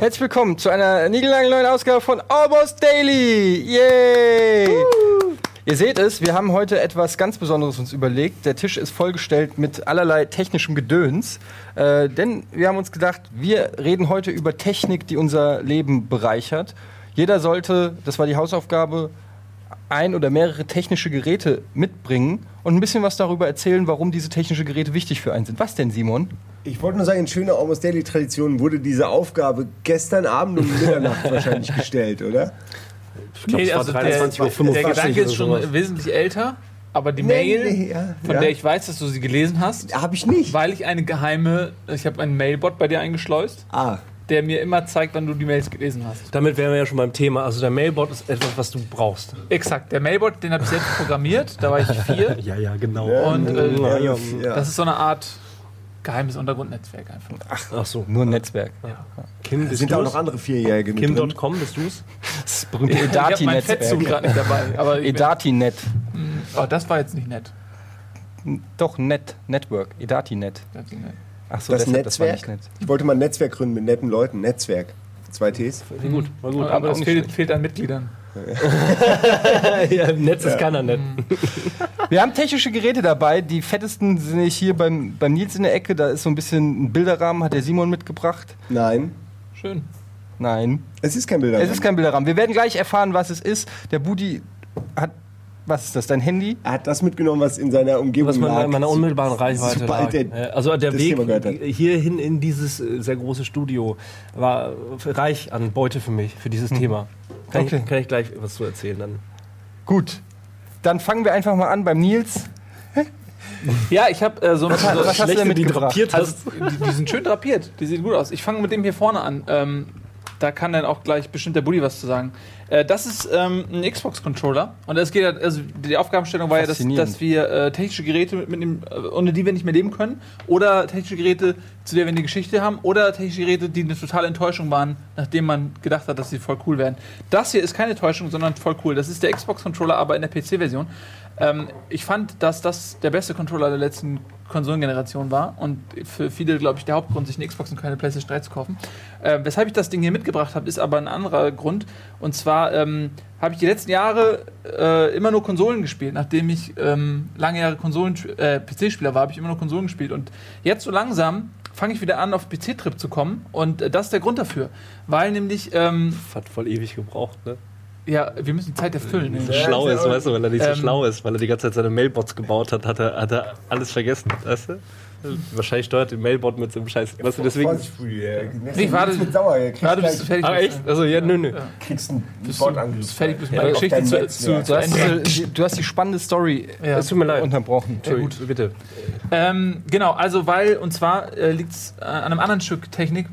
Herzlich willkommen zu einer niegellangen neuen Ausgabe von Almost Daily. Yay! Ihr seht es, wir haben heute etwas ganz Besonderes uns überlegt. Der Tisch ist vollgestellt mit allerlei technischem Gedöns. Äh, denn wir haben uns gedacht, wir reden heute über Technik, die unser Leben bereichert. Jeder sollte, das war die Hausaufgabe, ein oder mehrere technische Geräte mitbringen und ein bisschen was darüber erzählen, warum diese technischen Geräte wichtig für einen sind. Was denn, Simon? Ich wollte nur sagen, in schöner Almost Daily Tradition wurde diese Aufgabe gestern Abend um Mitternacht wahrscheinlich gestellt, oder? Ich glaub, es war also der, 23.45 Uhr der Gedanke ist schon sowas. wesentlich älter, aber die Nee, Mail, nee, ja, von ja. der ich weiß, dass du sie gelesen hast, Habe ich nicht. weil ich eine geheime, ich habe einen Mailbot bei dir eingeschleust, Ah, der mir immer zeigt, wann du die Mails gelesen hast. Damit wären wir ja schon beim Thema. Also der Mailbot ist etwas, was du brauchst. Exakt, der Mailbot, den habe ich selbst programmiert, da war ich vier. Ja, ja, genau. Und äh, ja, ja, ja. das ist so eine Art geheimes Untergrundnetzwerk einfach. Ach so. Nur ein Netzwerk. Kim, es bist sind auch du's? noch andere Vierjährige mit drin. Kim.com, bist du's? Das berühmte Ich habe Edati-Netzwerk. gerade nicht dabei. Aber Edati-Net. oh, das war jetzt nicht nett. Doch, Net. Network. Edati-Net. Nicht. Ach so, Das deshalb, das war Netzwerk? nicht nett. Ich wollte mal ein Netzwerk gründen mit netten Leuten. Netzwerk. Zwei Ts. War gut, war gut. aber auch es fehlt, fehlt an Mitgliedern. ja, im Netz ist keiner nett. Wir haben technische Geräte dabei. Die fettesten sind hier beim, beim Nils in der Ecke. Da ist so ein bisschen ein Bilderrahmen, hat der Simon mitgebracht. Nein, Schön. Nein, es ist kein Bilder. es ist kein Bilderrahmen. Wir werden gleich erfahren, was es ist. Der Budi hat. Was ist das? Dein Handy? er hat das mitgenommen, was in seiner Umgebung Was man lag. in meiner unmittelbaren Reichweite Sobald lag. der Also der Weg hierhin in dieses äh, sehr große Studio war reich an Beute für mich, für dieses Thema. Kann, Okay. ich, kann ich gleich was zu erzählen dann. Gut. Dann fangen wir einfach mal an beim Nils. Ja, ich habe äh, so ein. Was, was hast du schlecht, denn wenn du die drapiert Also, die, die sind schön drapiert. Die sehen gut aus. Ich fange mit dem hier vorne an. Ähm, da kann dann auch gleich bestimmt der Buddy was zu sagen. Äh, das ist ähm, ein Xbox-Controller. Und es geht, ja- also die Aufgabenstellung war ja, dass, dass wir äh, technische Geräte mitnehmen, äh, ohne die wir nicht mehr leben können. Oder technische Geräte, zu der wir eine Geschichte haben. Oder technische Geräte, die eine totale Enttäuschung waren, nachdem man gedacht hat, dass sie voll cool wären. Das hier ist keine Täuschung, sondern voll cool. Das ist der Xbox-Controller, aber in der PC-Version. Ähm, ich fand, dass das der beste Controller der letzten Konsolengeneration war und für viele, glaube ich, der Hauptgrund, sich eine Xbox und keine PlayStation 3 zu kaufen. Äh, weshalb ich das Ding hier mitgebracht habe, ist aber ein anderer Grund. Und zwar ähm, habe ich die letzten Jahre äh, immer nur Konsolen gespielt. Nachdem ich ähm, lange Jahre Konsolen, äh, PC-Spieler war, habe ich immer nur Konsolen gespielt. Und jetzt so langsam fange ich wieder an, auf PC-Trip zu kommen. Und äh, das ist der Grund dafür. Weil nämlich, ähm, Hat voll ewig gebraucht, ne? Ja, wir müssen die Zeit erfüllen. So schlau ist, weißt du, weil er nicht so Ähm, schlau ist, weil er die ganze Zeit seine Mailbots gebaut hat, hat er, hat er alles vergessen, weißt du? Wahrscheinlich steuert den Mailbot mit so einem Scheiß. Weißt du, deswegen. Ich warte- mit Sauer. Kriegst Warte, bis du fertig Ah, echt? Also, ja, nö, nö. kriegst einen Bist du Bordangriff. bist fertig, bis Ja, Geschichte zu, zu, zu Du hast, Ende du hast die spannende Story Ja. Es tut mir leid. unterbrochen. Entschuldigung, bitte. Ähm, genau, also weil, und zwar äh, liegt es äh, an einem anderen Stück Technik.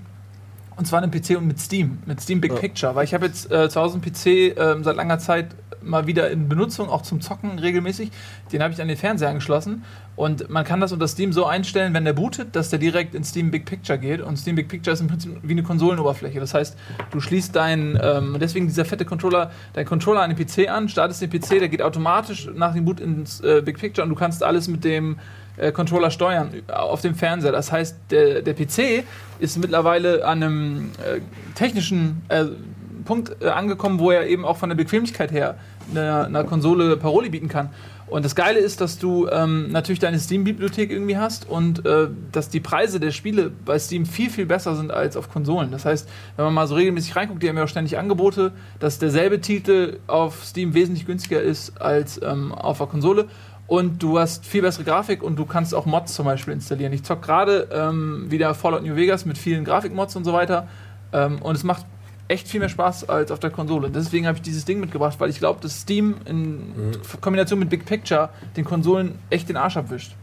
Und zwar dem PC und mit Steam, mit Steam Big Picture. Weil ich habe jetzt äh, zu Hause einen PC ähm, seit langer Zeit mal wieder in Benutzung, auch zum Zocken regelmäßig. Den habe ich an den Fernseher angeschlossen. Und man kann das unter Steam so einstellen, wenn der bootet, dass der direkt in Steam Big Picture geht. Und Steam Big Picture ist im Prinzip wie eine Konsolenoberfläche. Das heißt, du schließt deinen, ähm, deswegen dieser fette Controller, dein Controller an den PC an, startest den PC, der geht automatisch nach dem Boot ins äh, Big Picture und du kannst alles mit dem äh, Controller steuern äh, auf dem Fernseher. Das heißt, der, der PC ist mittlerweile an einem äh, technischen äh, Punkt äh, angekommen, wo er eben auch von der Bequemlichkeit her einer, einer Konsole Paroli bieten kann. Und das Geile ist, dass du ähm, natürlich deine Steam-Bibliothek irgendwie hast und äh, dass die Preise der Spiele bei Steam viel, viel besser sind als auf Konsolen. Das heißt, wenn man mal so regelmäßig reinguckt, die haben ja auch ständig Angebote, dass derselbe Titel auf Steam wesentlich günstiger ist als ähm, auf der Konsole. Und du hast viel bessere Grafik und du kannst auch Mods zum Beispiel installieren. Ich zock gerade ähm, wieder Fallout New Vegas mit vielen Grafikmods und so weiter. Ähm, und es macht echt viel mehr Spaß als auf der Konsole. Deswegen habe ich dieses Ding mitgebracht, weil ich glaube, dass Steam in Kombination mit Big Picture den Konsolen echt den Arsch abwischt.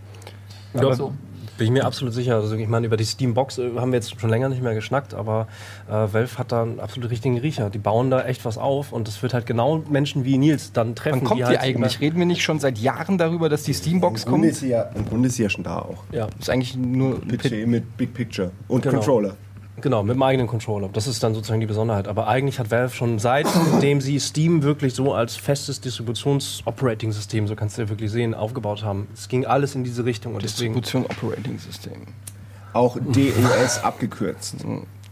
Ja, Aber so. Bin ich mir absolut sicher. Also ich meine, über die Steambox äh, haben wir jetzt schon länger nicht mehr geschnackt, aber äh, Valve hat da einen absolut richtigen Riecher. Die bauen da echt was auf und das wird halt genau Menschen wie Nils dann treffen. Wann kommt die halt eigentlich? Reden wir nicht schon seit Jahren darüber, dass die Steambox Im Grunde, kommt? ist sie ja, Im Grunde ist sie ja schon da auch. Ja, Ist eigentlich nur PC mit Big Picture und Genau. Controller. Genau, mit dem eigenen Controller. Das ist dann sozusagen die Besonderheit. Aber eigentlich hat Valve schon seitdem sie Steam wirklich so als festes Distributions-Operating-System, so kannst du ja wirklich sehen, aufgebaut haben. Es ging alles in diese Richtung und deswegen. Distribution Operating System. Auch DOS abgekürzt.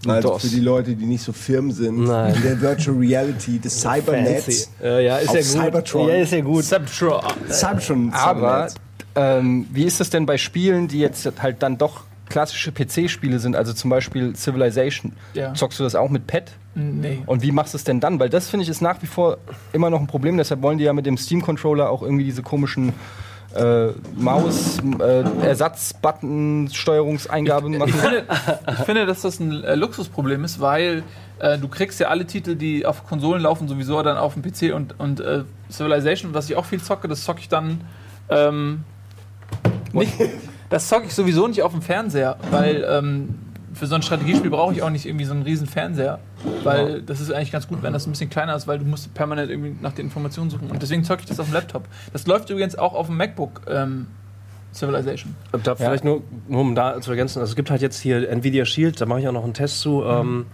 Also DOS. für die Leute, die nicht so firm sind. Nein. In der Virtual Reality, das Cybernet. Fancy. Äh, ja, ist ja gut. Cybertron. Ja, ist ja gut. Subtron. Cybertron. Aber ähm, wie ist das denn bei Spielen, die jetzt halt dann doch klassische PC-Spiele sind, also zum Beispiel Civilization? Ja. Zockst du das auch mit Pad? Nee. Und wie machst du es denn dann? Weil das finde ich ist nach wie vor immer noch ein Problem. Deshalb wollen die ja mit dem Steam-Controller auch irgendwie diese komischen äh, Maus, äh, Ersatz-Button, Steuerungseingaben Ich machen. finde, ich finde, dass das ein äh, Luxusproblem ist, weil äh, du kriegst ja alle Titel, die auf Konsolen laufen, sowieso dann auf dem PC und, und äh, Civilization, was ich auch viel zocke, das zocke ich dann ähm, nicht. Das zocke ich sowieso nicht auf dem Fernseher, weil ähm, für so ein Strategiespiel brauche ich auch nicht irgendwie so einen riesen Fernseher, weil das ist eigentlich ganz gut, wenn das ein bisschen kleiner ist, weil du musst permanent irgendwie nach den Informationen suchen und deswegen zocke ich das auf dem Laptop. Das läuft übrigens auch auf dem MacBook ähm, Civilization. Da vielleicht nur, nur um da zu ergänzen, also es gibt halt jetzt hier Nvidia Shield, da mache ich auch noch einen Test zu. Ähm,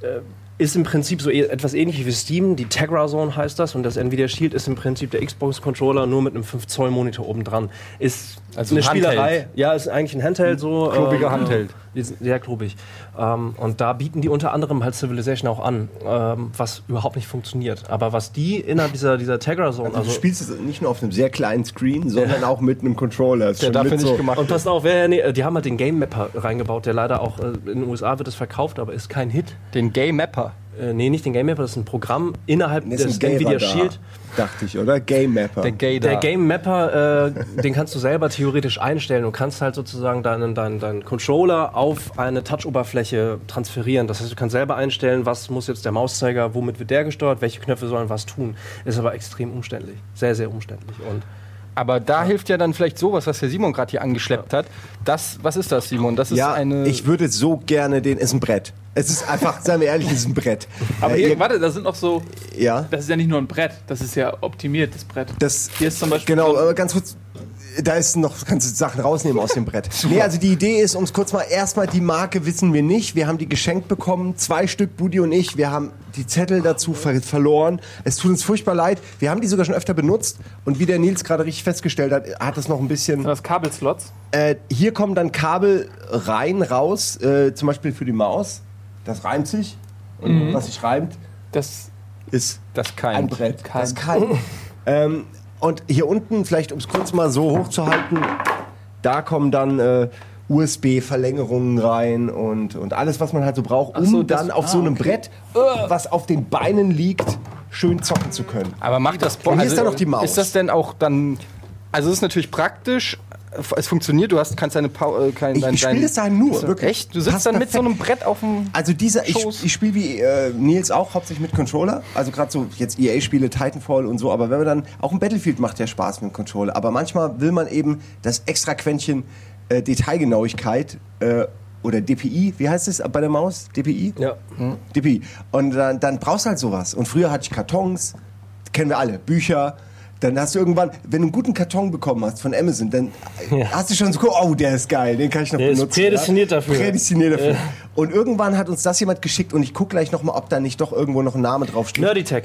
äh, ist im Prinzip so e- etwas ähnlich wie Steam, die Tegra Zone heißt das und das Nvidia Shield ist im Prinzip der Xbox Controller nur mit einem 5 Zoll Monitor oben dran. Ist Also eine ein Spielerei. Ja, ist eigentlich ein Handheld so. Klobiger ähm, Handheld. Ist Sehr klobig. Ähm, und da bieten die unter anderem halt Civilization auch an, ähm, was überhaupt nicht funktioniert. Aber was die innerhalb dieser, dieser Tegra Zone, Also, also, du spielst es nicht nur auf einem sehr kleinen Screen, sondern auch mit einem Controller. Ist Der schon dafür mit nicht gemacht Und passt auf, wer, nee, die haben halt den Game Mapper reingebaut, der leider auch äh, in den USA wird es verkauft, aber ist kein Hit. Den Game Mapper. Äh, nee, nicht den Game Mapper, das ist ein Programm innerhalb ist des Nvidia Shield. dachte ich, oder? Game Mapper. Der Gay Der. Game Mapper, äh, den kannst du selber theoretisch einstellen. Du kannst halt sozusagen deinen, deinen, deinen Controller auf eine Touch-Oberfläche transferieren. Das heißt, du kannst selber einstellen, was muss jetzt der Mauszeiger, womit wird der gesteuert, welche Knöpfe sollen was tun. Ist aber extrem umständlich. Sehr, sehr umständlich. Und Aber da hilft ja dann vielleicht sowas, was der Simon gerade hier angeschleppt hat. Das, was ist das, Simon? Das ist ja, eine. ich würde so gerne den. Ist ein Brett. Es ist einfach, seien wir ehrlich, es ist ein Brett. Aber Äh, hier, ihr- warte, da sind noch so, ja, das ist ja nicht nur ein Brett, das ist ja optimiert, das Brett. das. Hier ist zum Beispiel Genau, so- aber ganz kurz. Da ist noch, kannst du Sachen rausnehmen aus dem Brett. nee, also die Idee ist, um es kurz mal, erstmal die Marke wissen wir nicht. Wir haben die geschenkt bekommen, zwei Stück, Budi und ich. Wir haben die Zettel dazu ver verloren. Es tut uns furchtbar leid. Wir haben die sogar schon öfter benutzt. Und wie der Nils gerade richtig festgestellt hat, hat das noch ein bisschen. Sind das Kabelslots? Äh, hier kommen dann Kabel rein, raus, äh, zum Beispiel für die Maus. Das reimt sich. Und was sich reimt, Das ist das kein. ein Brett. Kein. Das kann. ähm, und hier unten, vielleicht um es kurz mal so hochzuhalten, da kommen dann äh, USB-Verlängerungen rein und, und alles, was man halt so braucht, um so, das- dann auf ah, so einem okay. Brett, was auf den Beinen liegt, schön zocken zu können. Aber macht das Bock? Und hier ist dann noch die Maus. Ist das denn auch dann. Also, es ist natürlich praktisch. Es funktioniert, du hast, kannst deine Pau äh, kein, Ich, ich spiele das da nur, so, wirklich. Echt? Du sitzt Passt dann mit so perfekt. einem Brett auf dem. Also dieser, ich, Schoß. ich spiele wie äh, Nils auch hauptsächlich mit Controller. Also gerade so jetzt EA-Spiele, Titanfall und so. Aber wenn man dann auch ein Battlefield macht ja Spaß mit dem Controller. Aber manchmal will man eben das extra Quäntchen äh, Detailgenauigkeit äh, oder DPI, wie heißt es bei der Maus? DPI? ja. DPI. Und dann, dann brauchst du halt sowas. Und früher hatte ich Kartons, kennen wir alle, Bücher. Dann hast du irgendwann, wenn du einen guten Karton bekommen hast von Amazon, dann hast du schon so, oh, der ist geil, den kann ich noch Der ist benutzen. prädestiniert dafür. Prädestiniert dafür. Und irgendwann hat uns das jemand geschickt und ich gucke gleich noch mal, ob da nicht doch irgendwo noch ein Name draufsteht. Nerdytech.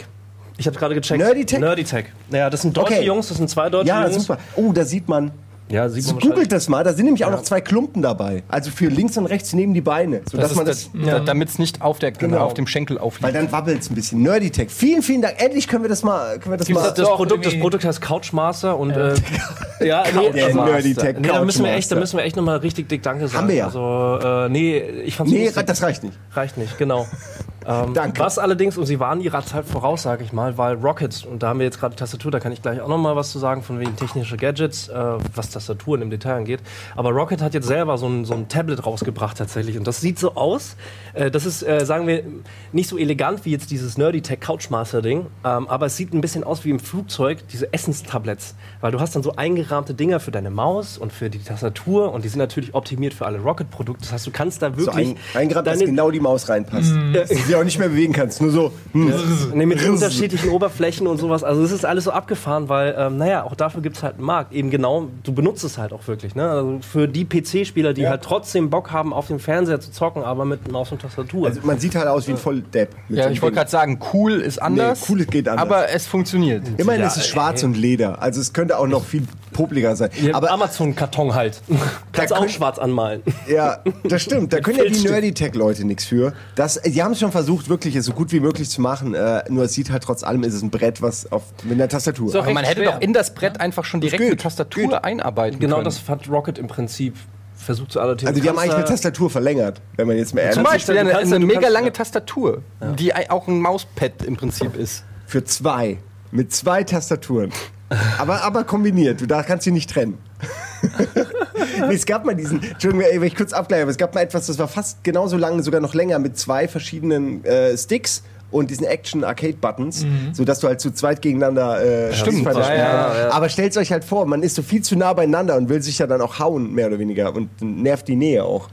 Ich habe gerade gecheckt. Nerdytech? Nerdytech. Naja, das sind deutsche Okay. Jungs, das sind zwei deutsche Ja, Jungs. super. Oh, da sieht man. Ja, sieht man Googelt das mal, da sind nämlich auch noch zwei Klumpen dabei. Also für links und rechts neben die Beine. Sodass Das man das, das, da, Damit es nicht auf, der, Genau. auf dem Schenkel weil aufliegt. dann wabbelt es ein bisschen. Nerdytech. Vielen, vielen Dank. Endlich können wir das mal. Können wir das Gibt's mal das Das Produkt, das Produkt heißt Couchmaster und äh, ja, nee, Der also, Nerdytech nee, da müssen wir echt, da müssen wir echt nochmal richtig dick Danke sagen. wir ja. Also, äh, nee, ich fand's Nee, lustig. das reicht nicht. reicht nicht, genau. Ähm, Danke. Was allerdings, und sie waren ihrer Zeit voraus, sage ich mal, weil Rockets, und da haben wir jetzt gerade die Tastatur, da kann ich gleich auch noch mal was zu sagen, von wegen technische Gadgets, äh, was Tastaturen im Detail angeht. Aber Rocket hat jetzt selber so ein, so ein Tablet rausgebracht tatsächlich. Und das sieht so aus, äh, das ist, äh, sagen wir, nicht so elegant wie jetzt dieses Nerdy Tech Couchmaster-Ding, ähm, aber es sieht ein bisschen aus wie im Flugzeug, diese Essenstablets. Weil du hast dann so eingerahmte Dinger für deine Maus und für die Tastatur und die sind natürlich optimiert für alle Rocket-Produkte. Das heißt, du kannst da So wirklich ein, ein Grad, dass deine- genau die Maus reinpasst. Du sie auch nicht mehr bewegen kannst. Nur so. hm. Nee, mit unterschiedlichen Oberflächen und sowas. Also es ist alles so abgefahren, weil, ähm, naja, auch dafür gibt es halt einen Markt. Eben genau, du benutzt es halt auch wirklich. Ne? Also für die PC-Spieler, die Ja. halt trotzdem Bock haben, auf dem Fernseher zu zocken, aber mit Maus und Tastatur. Also man sieht halt aus wie ein Volldepp. mit Ja, ich wollte gerade sagen, cool ist anders. cool geht anders. Aber es funktioniert. Immerhin Ja, ist es schwarz ey. und Leder. Also es könnte auch noch viel popliger sein. Ja, Aber Amazon-Karton halt. Kannst auch schwarz anmalen. Ja, das stimmt. Da können ja die. Nerdy-Tech-Leute nichts für. Das, die haben es schon versucht, wirklich es so gut wie möglich zu machen. Äh, nur es sieht halt trotz allem, ist es ein Brett, was auf, mit einer Tastatur. So. Aber man hätte schwer. doch in das Brett einfach schon direkt geht, eine Tastatur geht. einarbeiten Genau können. das hat Rocket im Prinzip versucht zu adaptieren. also die haben eigentlich eine Tastatur verlängert, wenn man jetzt mal ehrlich Zum ist. Beispiel ja, du eine, eine du mega lange ja. Tastatur, die auch ein Mauspad im Prinzip ist. Für zwei. Mit zwei Tastaturen. aber, aber kombiniert. Du da kannst sie nicht trennen. nee, es gab mal diesen, Entschuldigung, ey, wenn ich kurz abgleiche, aber es gab mal etwas, das war fast genauso lang, sogar noch länger, mit zwei verschiedenen äh, Sticks und diesen Action-Arcade-Buttons, sodass du halt zu zweit gegeneinander äh, Stimmt, ja, ja, kannst. ja. Aber stellt euch halt vor, man ist so viel zu nah beieinander und will sich ja dann auch hauen, mehr oder weniger. Und nervt die Nähe auch,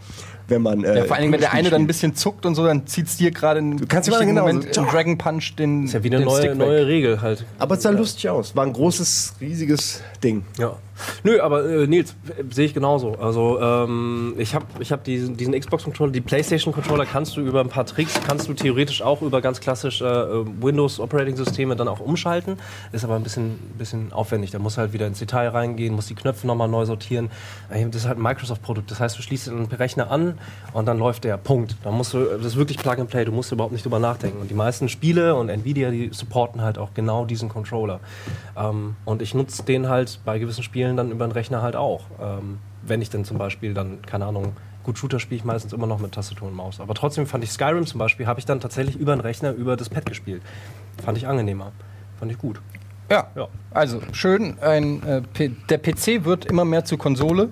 wenn man. Äh, Ja, vor allen Dingen, wenn der eine dann ein spielt. bisschen zuckt und so, dann zieht's dir gerade in kannst immer richtigen genau Moment so- im Dragon Punch den Ist ja wieder den eine neue, neue Regel halt. Aber es sah lustig aus. War ein großes, riesiges Ding. Ja. Nö, aber äh, Nils, sehe ich genauso. Also ähm, ich habe ich hab diesen, diesen Xbox-Controller, die PlayStation-Controller kannst du über ein paar Tricks, kannst du theoretisch auch über ganz klassische äh, Windows-Operating-Systeme dann auch umschalten. Ist aber ein bisschen, bisschen aufwendig. Da musst du halt wieder ins Detail reingehen, musst die Knöpfe nochmal neu sortieren. Äh, Das ist halt ein Microsoft-Produkt. Das heißt, du schließt den Rechner an und dann läuft der. Punkt. Da musst du, das ist wirklich Plug and Play. Du musst überhaupt nicht drüber nachdenken. Und die meisten Spiele und Nvidia, die supporten halt auch genau diesen Controller. Ähm, und ich nutze den halt bei gewissen Spielen dann über den Rechner halt auch. Ähm, wenn ich dann zum Beispiel dann, keine Ahnung, gut Shooter spiele ich meistens immer noch mit Tastatur und Maus. Aber trotzdem fand ich Skyrim zum Beispiel, habe ich dann tatsächlich über den Rechner, über das Pad gespielt. Fand ich angenehmer. Fand ich gut. Ja. Ja. Also schön, ein, äh, der PC wird immer mehr zur Konsole.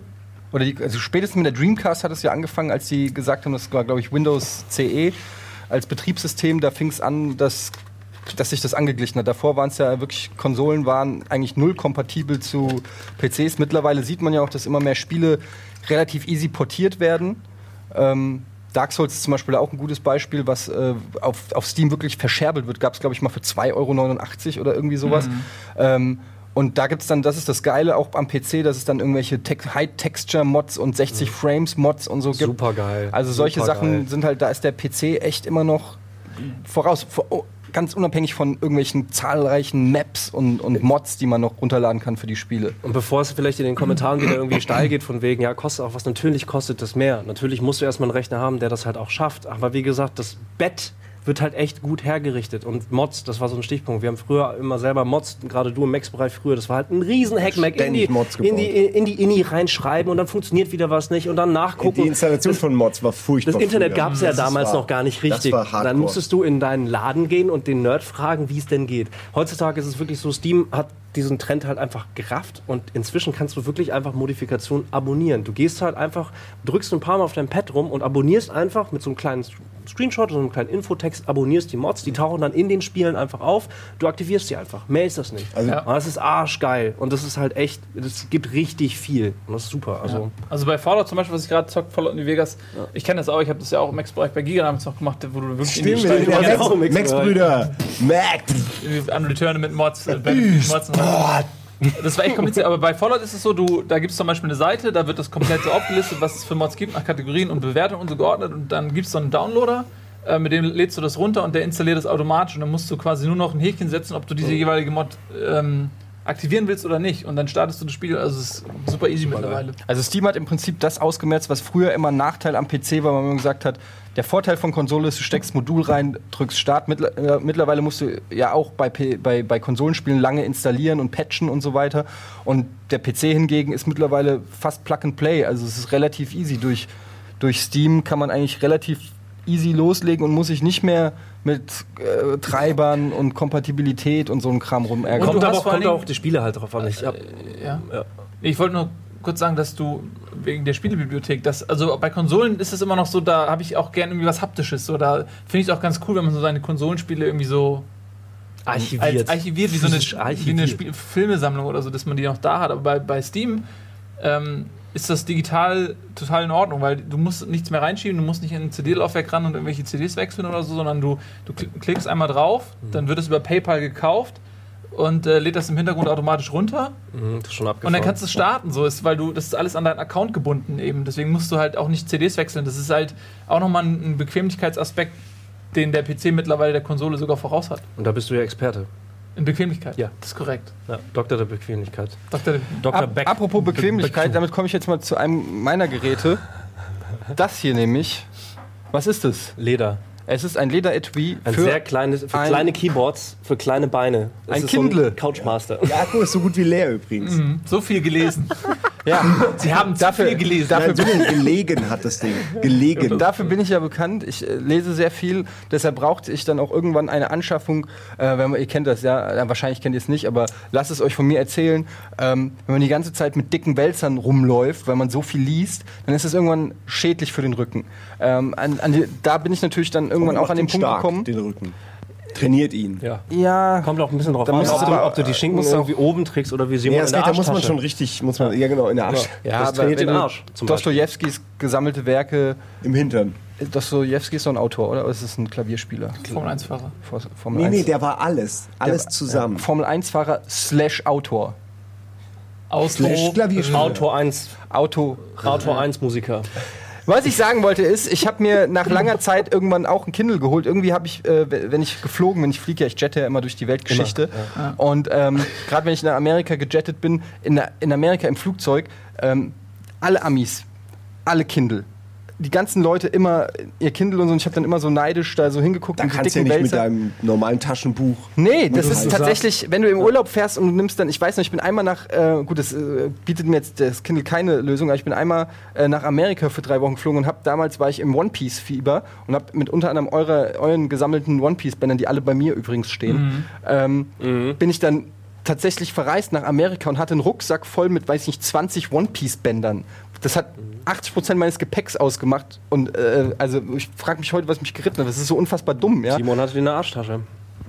Oder die, also spätestens mit der Dreamcast hat es ja angefangen, als die gesagt haben, das war, glaube ich, Windows CE als Betriebssystem. Da fing es an, dass, dass sich das angeglichen hat. Davor waren es ja wirklich, Konsolen waren eigentlich null kompatibel zu PCs. Mittlerweile sieht man ja auch, dass immer mehr Spiele relativ easy portiert werden. Ähm, Dark Souls ist zum Beispiel auch ein gutes Beispiel, was äh, auf, auf Steam wirklich verscherbelt wird. Gab es, glaube ich, mal für 2,89 Euro oder irgendwie sowas. Ähm, und da gibt's dann, das ist das Geile auch am PC, dass es dann irgendwelche Tex- High-Texture-Mods und 60 Frames-Mods und so gibt. Supergeil. Also solche Supergeil. Sachen sind halt, da ist der PC echt immer noch voraus. Vor, oh, ganz unabhängig von irgendwelchen zahlreichen Maps und, und Mods, die man noch runterladen kann für die Spiele. Und bevor es vielleicht in den Kommentaren wieder irgendwie steil geht, von wegen, ja, kostet auch was, natürlich kostet das mehr. Natürlich musst du erstmal einen Rechner haben, der das halt auch schafft. Aber wie gesagt, das Bett wird halt echt gut hergerichtet. Und Mods, das war so ein Stichpunkt. Wir haben früher immer selber Mods, gerade du im Max-Bereich früher, das war halt ein riesen Hackmack in die, in, die, in die INI reinschreiben und dann funktioniert wieder was nicht und dann nachgucken. Die Installation von Mods war furchtbar. Das Internet gab es ja Das damals war- noch gar nicht richtig. Das war hardcore. Dann musstest du in deinen Laden gehen und den Nerd fragen, wie es denn geht. Heutzutage ist es wirklich so, Steam hat diesen Trend halt einfach gerafft und inzwischen kannst du wirklich einfach Modifikationen abonnieren. Du gehst halt einfach, drückst ein paar Mal auf dein Pad rum und abonnierst einfach mit so einem kleinen Screenshot oder so einem kleinen Infotext, abonnierst die Mods, die tauchen dann in den Spielen einfach auf, du aktivierst sie einfach. Mehr ist das nicht. Also- Aber das ist arschgeil. Und das ist halt echt, das gibt richtig viel. Und das ist super. Also, Also bei Fallout zum Beispiel, was ich gerade zockt, Fallout New Vegas, ich kenne das auch, ich habe das ja auch im Max-Bereich bei Giga damals noch gemacht, wo du wirklich Stimmt, ja, Ja, auch im Max, Max- Max-Brüder. Mac. irgendwie an Return mit Mods, äh, mit Mods und das war echt kompliziert, aber bei Fallout ist es so, du, da gibt es zum Beispiel eine Seite, da wird das komplett so aufgelistet, was es für Mods gibt, nach Kategorien und Bewertungen und so geordnet und dann gibt es so einen Downloader, äh, mit dem lädst du das runter und der installiert das automatisch und dann musst du quasi nur noch ein Häkchen setzen, ob du diese jeweilige Mod ähm, aktivieren willst oder nicht und dann startest du das Spiel, also es ist super easy mittlerweile. Also Steam hat im Prinzip das ausgemerzt, was früher immer ein Nachteil am PC war, weil man gesagt hat, der Vorteil von Konsole ist, du steckst Modul rein, drückst Start. Mittler äh, mittlerweile musst du ja auch bei, P bei, bei Konsolenspielen lange installieren und patchen und so weiter. Und der PC hingegen ist mittlerweile fast Plug and Play. Also es ist relativ easy. Durch, durch Steam kann man eigentlich relativ easy loslegen und muss sich nicht mehr mit äh, Treibern und Kompatibilität und so einem Kram rumärgern. Und kommt du aber kommt auch die Spiele halt drauf an. Ich hab, Ja. Ja. Ich wollte nur kurz sagen, dass du wegen der Spielebibliothek, das, also bei Konsolen ist es immer noch so, da habe ich auch gerne irgendwie was Haptisches. So, da finde ich es auch ganz cool, wenn man so seine Konsolenspiele irgendwie so archiviert. archiviert, wie so eine, Physisch wie eine archiviert. Filmesammlung oder so, dass man die noch da hat. Aber bei, bei Steam ähm, ist das digital total in Ordnung, weil du musst nichts mehr reinschieben, du musst nicht in ein CD-Laufwerk ran und irgendwelche CDs wechseln oder so, sondern du, du kl- klickst einmal drauf, Mhm. dann wird es über PayPal gekauft und äh, lädt das im Hintergrund automatisch runter Mhm, das ist schon und abgefahren. dann kannst du es starten, so ist, weil du das ist alles an deinen Account gebunden eben. Deswegen musst du halt auch nicht CDs wechseln. Das ist halt auch nochmal ein, ein Bequemlichkeitsaspekt, den der PC mittlerweile der Konsole sogar voraus hat. Und da bist du ja Experte. In Bequemlichkeit. Ja. Das ist korrekt. Ja, Doktor der Bequemlichkeit. Dr. Dr. Ab, Beck. apropos Be- Bequemlichkeit, damit komme ich jetzt mal zu einem meiner Geräte. Das hier nämlich. Was ist es? Leder. Es ist ein Lederetui Ein für sehr kleines, für ein- kleine Keyboards, für kleine Beine. Es Ein ist Kindle. So ein Couchmaster. Der Akku ist so gut wie leer übrigens. So viel gelesen. ja, Sie haben zu Dafür- viel gelesen. dafür- Nein, so gelegen hat das Ding. Gelegen. Dafür bin ich ja bekannt. Ich äh, lese sehr viel. Deshalb brauchte ich dann auch irgendwann eine Anschaffung. Äh, wenn man, ihr kennt das ja, äh, wahrscheinlich kennt ihr es nicht, aber lasst es euch von mir erzählen. Ähm, wenn man die ganze Zeit mit dicken Wälzern rumläuft, weil man so viel liest, dann ist es irgendwann schädlich für den Rücken. Ähm, an, an die, da bin ich natürlich dann irgendwann auch an den Punkt stark, gekommen. Den Rücken. Trainiert ihn. Ja. Ja, Kommt auch ein bisschen drauf Da an, musst ob du ob du die Schinken irgendwie oben trägst oder wie Simon Nee, in der geht, da muss man Arschtasche. schon richtig, muss man, ja genau, in der Arsch. ja das trainiert den Arsch. Dostojewskis gesammelte Werke. Im Hintern. Dostojewski ist doch ein Autor, oder? Oder ist es ein Klavierspieler? Formel 1-Fahrer. Vor- Formel Nee, 1. nee, der war alles. Alles zusammen. Formel 1-Fahrer slash Autor. Auto. Slash Klavierspieler. Autor 1, Auto. Autor 1 Musiker. Was ich sagen wollte ist, ich habe mir nach langer Zeit irgendwann auch ein Kindle geholt. Irgendwie habe ich, äh, wenn ich geflogen bin, ich fliege ja, ich jette ja immer durch die Weltgeschichte. Und ähm, gerade wenn ich nach Amerika gejettet bin, in, der, in Amerika im Flugzeug, ähm, alle Amis, alle Kindle. Die ganzen Leute immer ihr Kindle und so. Und ich habe dann immer so neidisch da so hingeguckt Da und kannst du ja nicht mit Wälzer. deinem normalen Taschenbuch. Nee, das ist tatsächlich, wenn du im Urlaub fährst und du nimmst dann, ich weiß noch, ich bin einmal nach, äh, gut, das äh, bietet mir jetzt das Kindle keine Lösung, aber ich bin einmal äh, nach Amerika für drei Wochen geflogen und hab damals war ich im One Piece Fieber und hab mit unter anderem eure, euren gesammelten One Piece Bändern, die alle bei mir übrigens stehen, ähm, bin ich dann tatsächlich verreist nach Amerika und hatte einen Rucksack voll mit, weiß ich nicht, 20 One Piece Bändern. Das hat 80% meines Gepäcks ausgemacht und äh, also ich frage mich heute, was mich geritten hat. Das ist so unfassbar dumm, ja? Simon hatte die in der Arschtasche.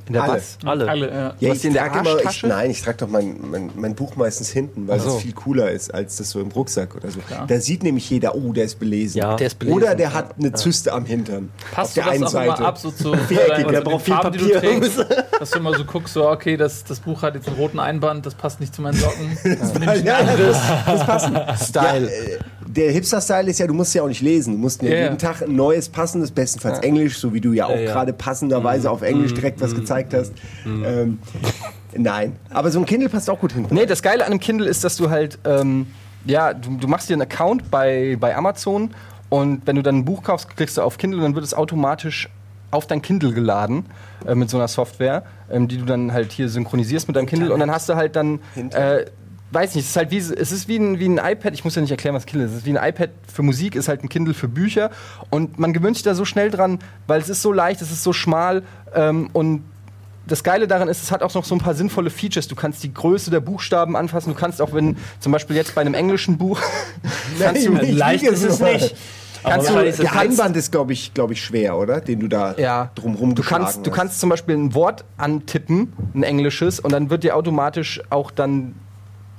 In der Alle. was? Alle. Alle, ja. Ja, ich trage immer, ich, nein, ich trage doch mein, mein, mein Buch meistens hinten, weil Ach so. viel cooler ist, als das so im Rucksack oder so. Da sieht nämlich jeder, oh, der ist belesen. Ja. Der ist belesen. Oder der hat eine Zyste am Hintern. Passt auf du der das einen auch Seite. immer ab, so zu Viereckig, deinen- der braucht viel Farben, die du Papier. trägst? Dass du immer so guckst, so, okay, das, das Buch hat jetzt einen roten Einband, das passt nicht zu meinen Socken. Das Ja, das, das passen. Style. Ja, äh, der Hipster-Style ist ja, du musst ja auch nicht lesen. Du musst ja Ja, ja. jeden Tag ein neues, passendes, bestenfalls Englisch, so wie du ja auch Ja, ja. gerade passenderweise auf Englisch direkt was gezeigt hast. Ähm, nein, aber so ein Kindle passt auch gut hin. Nee, das Geile an einem Kindle ist, dass du halt, ähm, ja, du, du machst dir einen Account bei, bei Amazon und wenn du dann ein Buch kaufst, klickst du auf Kindle, dann wird es automatisch auf dein Kindle geladen äh, mit so einer Software, ähm, die du dann halt hier synchronisierst mit deinem Kindle und dann hast du halt dann, äh, weiß nicht, es ist halt wie, es ist wie ein, wie ein iPad, ich muss ja nicht erklären, was Kindle ist, es ist wie ein iPad für Musik, ist halt ein Kindle für Bücher und man gewöhnt sich da so schnell dran, weil es ist so leicht, es ist so schmal ähm, und das Geile daran ist, es hat auch noch so ein paar sinnvolle Features. Du kannst die Größe der Buchstaben anfassen. Du kannst auch, wenn zum Beispiel jetzt bei einem englischen Buch, kannst du, Nein, Leicht ist es nicht. kannst Aber du, du Der Einband ist, glaube ich, glaub ich, schwer, oder? Den du da ja, drumrum du kannst, du hast. kannst zum Beispiel ein Wort antippen, ein englisches, und dann wird dir automatisch auch dann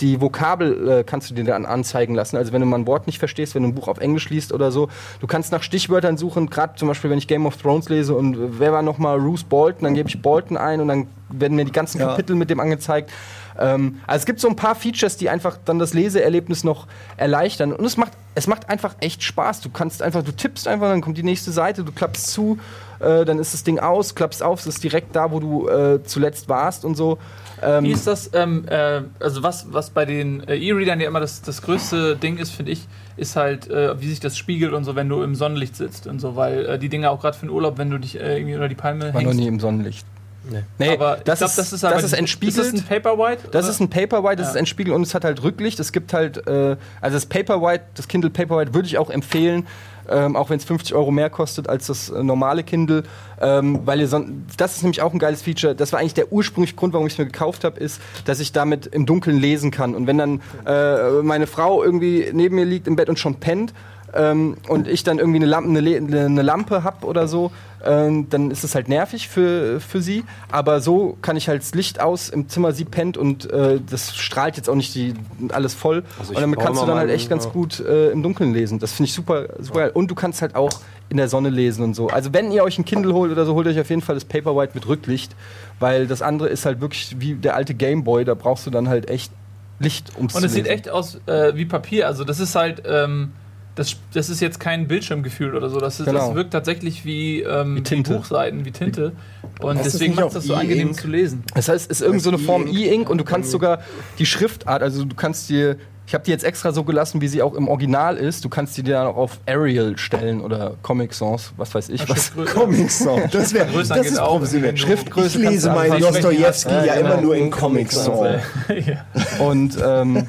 die Vokabel äh, kannst du dir dann anzeigen lassen. Also wenn du mal ein Wort nicht verstehst, wenn du ein Buch auf Englisch liest oder so, du kannst nach Stichwörtern suchen. Gerade zum Beispiel, wenn ich Game of Thrones lese und äh, wer war noch mal Bruce Bolton, dann gebe ich Bolton ein und dann werden mir die ganzen Ja. Kapitel mit dem angezeigt. Ähm, also es gibt so ein paar Features, die einfach dann das Leseerlebnis noch erleichtern. Und es macht, es macht einfach echt Spaß. Du kannst einfach, du tippst einfach, dann kommt die nächste Seite, du klappst zu, äh, dann ist das Ding aus, klappst auf, es ist direkt da, wo du äh, zuletzt warst und so. Ähm, Wie ist das, ähm, äh, also was, was bei den äh, E-Readern ja immer das, das größte Ding ist, finde ich, ist halt, äh, wie sich das spiegelt und so, wenn du im Sonnenlicht sitzt und so, weil äh, die Dinge auch gerade für den Urlaub, wenn du dich äh, irgendwie unter die Palme war noch hängst. nie im Sonnenlicht. Nee. Nee, aber das, glaub, ist, das ist aber das ist entspiegelt. Ist das ein Paperwhite? Das oder? ist ein Paperwhite, das Ja. ist entspiegelt und es hat halt Rücklicht. Es gibt halt, äh, also das Paperwhite, das Kindle Paperwhite würde ich auch empfehlen, ähm, auch wenn es 50 Euro mehr kostet als das äh, normale Kindle, ähm, weil ihr das ist nämlich auch ein geiles Feature. Das war eigentlich der ursprüngliche Grund, warum ich es mir gekauft habe, ist, dass ich damit im Dunkeln lesen kann. Und wenn dann äh, meine Frau irgendwie neben mir liegt im Bett und schon pennt, ähm, und ich dann irgendwie eine Lampe, eine, eine Lampe habe oder so, ähm, dann ist es halt nervig für, für sie. Aber so kann ich halt das Licht aus im Zimmer, sie pennt und äh, das strahlt jetzt auch nicht die, alles voll. Also und damit kannst du dann halt echt ganz ja. gut äh, im Dunkeln lesen. Das finde ich super, super geil. Und du kannst halt auch in der Sonne lesen und so. Also wenn ihr euch ein Kindle holt oder so, holt euch auf jeden Fall das Paperwhite mit Rücklicht, weil das andere ist halt wirklich wie der alte Gameboy, da brauchst du dann halt echt Licht ums Und zu es sieht lesen. echt aus äh, wie Papier. Also das ist halt, ähm, das, das ist jetzt kein Bildschirmgefühl oder so. Das, ist, Genau. das wirkt tatsächlich wie, ähm, Wie Tinte. Buchseiten, wie Tinte. Und Heißt deswegen macht auch das so angenehm E-Ink? zu lesen. Das heißt, es ist irgend so eine Form E-Ink. E-Ink und du kannst sogar die Schriftart, also du kannst dir, ich habe die jetzt extra so gelassen, wie sie auch im Original ist. Du kannst die dir dann auch auf Arial stellen oder Comic Sans, was weiß ich was. Comic Song. Das, wär, Vergrößern das ist auch, professionell. Schriftgröße Ich lese meinen Dostojewski Ja, ja, genau. immer nur in Comic Song. ja. Und ähm,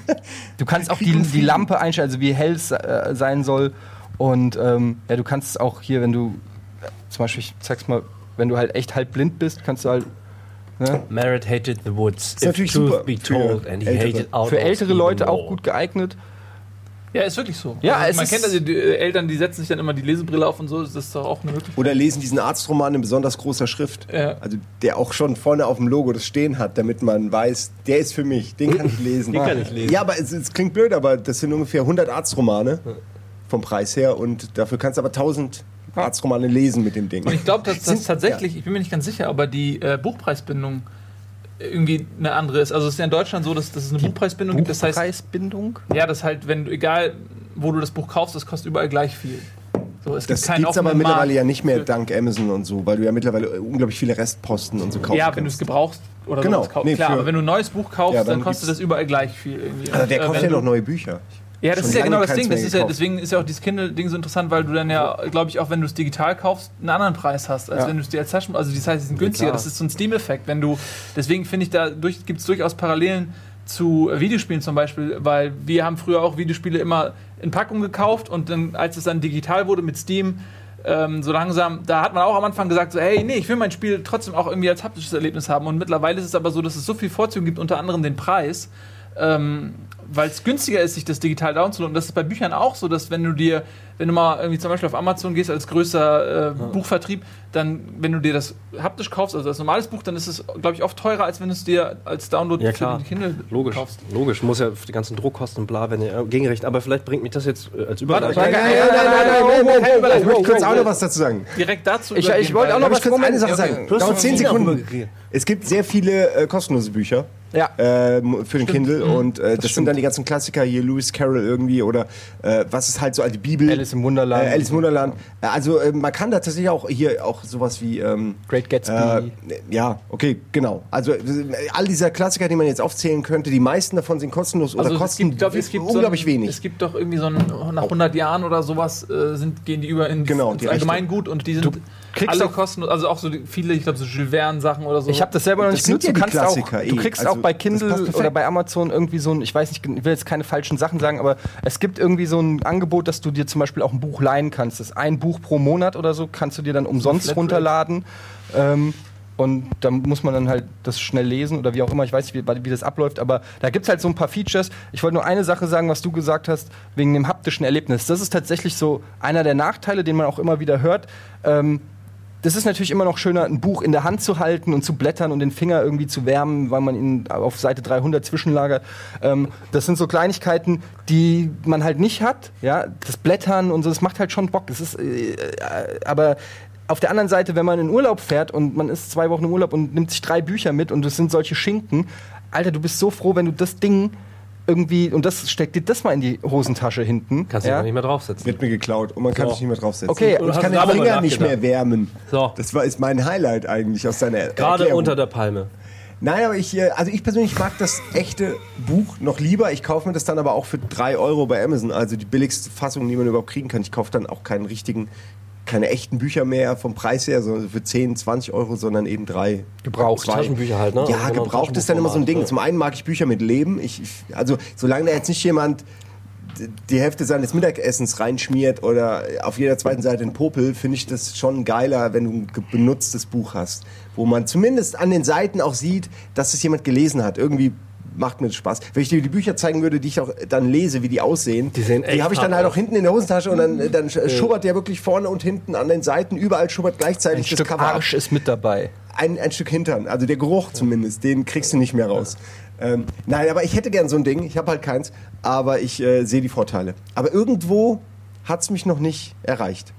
du kannst auch die, die. Lampe einstellen, also wie hell es äh, sein soll. Und ähm, ja, du kannst es auch hier, wenn du äh, zum Beispiel, ich zeig's mal, wenn du halt echt halb blind bist, kannst du halt ne, Merritt hated the woods. Ist natürlich super be für told, and he Ältere. hated für ältere Leute auch gut geeignet. ja, ist wirklich so. Ja, also, es man ist- kennt also die äh, Eltern, die setzen sich dann immer die Lesebrille auf und so. Das ist doch auch eine Möglichkeit. Oder lesen diesen Arztroman in besonders großer Schrift. Ja. Also der auch schon vorne auf dem Logo das stehen hat, damit man weiß, der ist für mich, den kann ich lesen. Den kann ich lesen. Ja, aber es, es klingt blöd, aber das sind ungefähr 100 Arztromane vom Preis her und dafür kannst du aber 1000 Arztromane lesen mit dem Ding. Und ich glaube, dass das tatsächlich, ich bin mir nicht ganz sicher, aber die äh, Buchpreisbindung irgendwie eine andere ist. Also es ist ja in Deutschland so, dass, dass es eine Buchpreisbindung gibt. Das heißt, Buchpreisbindung. ja, das halt, wenn du, egal wo du das Buch kaufst, das kostet überall gleich viel. So, es Das gibt es aber mittlerweile Markt ja nicht mehr dank Amazon und so, weil du ja mittlerweile unglaublich viele Restposten und so kaufen Ja, wenn du es gebrauchst oder Genau. kaufst. Nee, Klar, aber wenn du ein neues Buch kaufst, Ja, dann, dann kostet das überall gleich viel. Irgendwie. Also der Und, äh, kauft wenn ja noch neue Bücher. Ja, das Schon ist ja genau das Ding. Das ist ja, deswegen ist ja auch dieses Kindle-Ding so interessant, weil du dann ja, glaube ich, auch wenn du es digital kaufst, einen anderen Preis hast, als Ja. wenn du es dir als Taschen. Also das heißt, die sind günstiger. klar. das ist so ein Steam-Effekt. Wenn du, deswegen finde ich, da gibt es durchaus Parallelen zu Videospielen zum Beispiel, weil wir haben früher auch Videospiele immer in Packung gekauft und dann, als es dann digital wurde mit Steam, ähm, so langsam, da hat man auch am Anfang gesagt, so, hey, nee, ich will mein Spiel trotzdem auch irgendwie als haptisches Erlebnis haben. Und mittlerweile ist es aber so, dass es so viel Vorzüge gibt, unter anderem den Preis, ähm, weil es günstiger ist, sich das digital downzuladen. Und das ist bei Büchern auch so, dass wenn du dir, wenn du mal irgendwie zum Beispiel auf Amazon gehst als größer äh, Buchvertrieb, dann, wenn du dir das haptisch kaufst, also als normales Buch, dann ist es, glaube ich, oft teurer, als wenn du es dir als Download Ja, für klar. die Kindle Logisch, kaufst. logisch. Muss ja für die ganzen Druckkosten und bla, wenn ihr äh, gegenrecht. Aber vielleicht bringt mich das jetzt äh, als Überleitung. Nein, nein, nein, nein, nein, nein, nein, nein, Ich möchte kurz wow, auch noch wow. was dazu sagen. Direkt dazu Ich- übergehen, ich wollte auch weil- noch Darf was ich kurz eine Sache Okay. sagen? Du hast Dauert von 10 China Sekunden. rübergeredet. Es gibt sehr viele äh, kostenlose Bücher Ja. ähm, für den Kindle Mhm. und äh, das, sind dann die ganzen Klassiker hier, Lewis Carroll irgendwie oder äh, was ist halt so die Bibel. Alice im Wunderland. Äh, Alice im Wunderland. Äh, Also äh, man kann da tatsächlich auch hier auch sowas wie ähm, Great Gatsby. Äh, ja, okay, genau. Also äh, all dieser Klassiker, die man jetzt aufzählen könnte, die meisten davon sind kostenlos oder Also es kosten gibt, glaub ich, es gibt unglaublich so ein, wenig. Es gibt doch irgendwie so ein, nach 100 Jahren oder sowas äh, sind, gehen die über in, Genau, ins die Allgemeingut und die sind kriegst alle auch- kostenlos, also auch so die, viele, ich glaube so Jules Verne Sachen oder so. Ich habe das selber noch Das nicht genutzt. ja Du kannst auch, du eh. kriegst Also, auch bei Kindle oder bei Amazon irgendwie so ein, ich weiß nicht, ich will jetzt keine falschen Sachen sagen, aber es gibt irgendwie so ein Angebot, dass du dir zum Beispiel auch ein Buch leihen kannst. Das ist ein Buch pro Monat oder so, kannst du dir dann umsonst runterladen. Ähm, und da muss man dann halt das schnell lesen oder wie auch immer, ich weiß nicht, wie, wie das abläuft, aber da gibt es halt so ein paar Features. Ich wollte nur eine Sache sagen, was du gesagt hast, wegen dem haptischen Erlebnis. Das ist tatsächlich so einer der Nachteile, den man auch immer wieder hört. Ähm, das ist natürlich immer noch schöner, ein Buch in der Hand zu halten und zu blättern und den Finger irgendwie zu wärmen, weil man ihn auf Seite 300 zwischenlagert. Ähm, das sind so Kleinigkeiten, die man halt nicht hat. Ja, das Blättern und so, das macht halt schon Bock. Das ist, äh, äh, aber auf der anderen Seite, wenn man in Urlaub fährt und man ist zwei Wochen im Urlaub und nimmt sich drei Bücher mit und es sind solche Schinken, Alter, du bist so froh, wenn du das Ding irgendwie und das steckt dir das mal in die Hosentasche hinten. Kannst du ja? nicht mehr draufsetzen. Wird mir geklaut und man kann So. sich nicht mehr draufsetzen. Okay, und ich kann den Finger nicht mehr wärmen. So. Das war, ist mein Highlight eigentlich aus deiner Gerade Erklärung. unter der Palme. Nein, aber ich, äh, also ich persönlich mag das echte Buch noch lieber. Ich kaufe mir das dann aber auch für 3 Euro bei Amazon, also die billigste Fassung, die man überhaupt kriegen kann. Ich kaufe dann auch keinen richtigen, keine echten Bücher mehr vom Preis her, so für 10, 20 Euro, sondern eben drei. Gebraucht. zwei. Taschenbücher halt, ne? Ja, Also genau, gebraucht ist dann immer so ein Ding. Taschenbuchformat, Zum einen mag ich Bücher mit Leben. Ich, ich, also solange da jetzt nicht jemand die Hälfte seines Mittagessens reinschmiert oder auf jeder zweiten Seite ein Popel, finde ich das schon geiler, wenn du ein benutztes Buch hast, wo man zumindest an den Seiten auch sieht, dass es jemand gelesen hat. Irgendwie macht mir Spaß. Wenn ich dir die Bücher zeigen würde, die ich auch dann lese, wie die aussehen, Die sehen echt habe ich dann halt auch hinten in der Hosentasche und dann, dann schubbert der wirklich vorne und hinten an den Seiten, überall schubbert gleichzeitig Ein das Stück Cover ab Arsch ist mit dabei. ein, ein Stück Hintern, also der Geruch zumindest, den kriegst du nicht mehr raus. Ähm, nein, aber ich hätte gern so ein Ding, ich habe halt keins, aber ich äh, sehe die Vorteile. Aber irgendwo hat es mich noch nicht erreicht.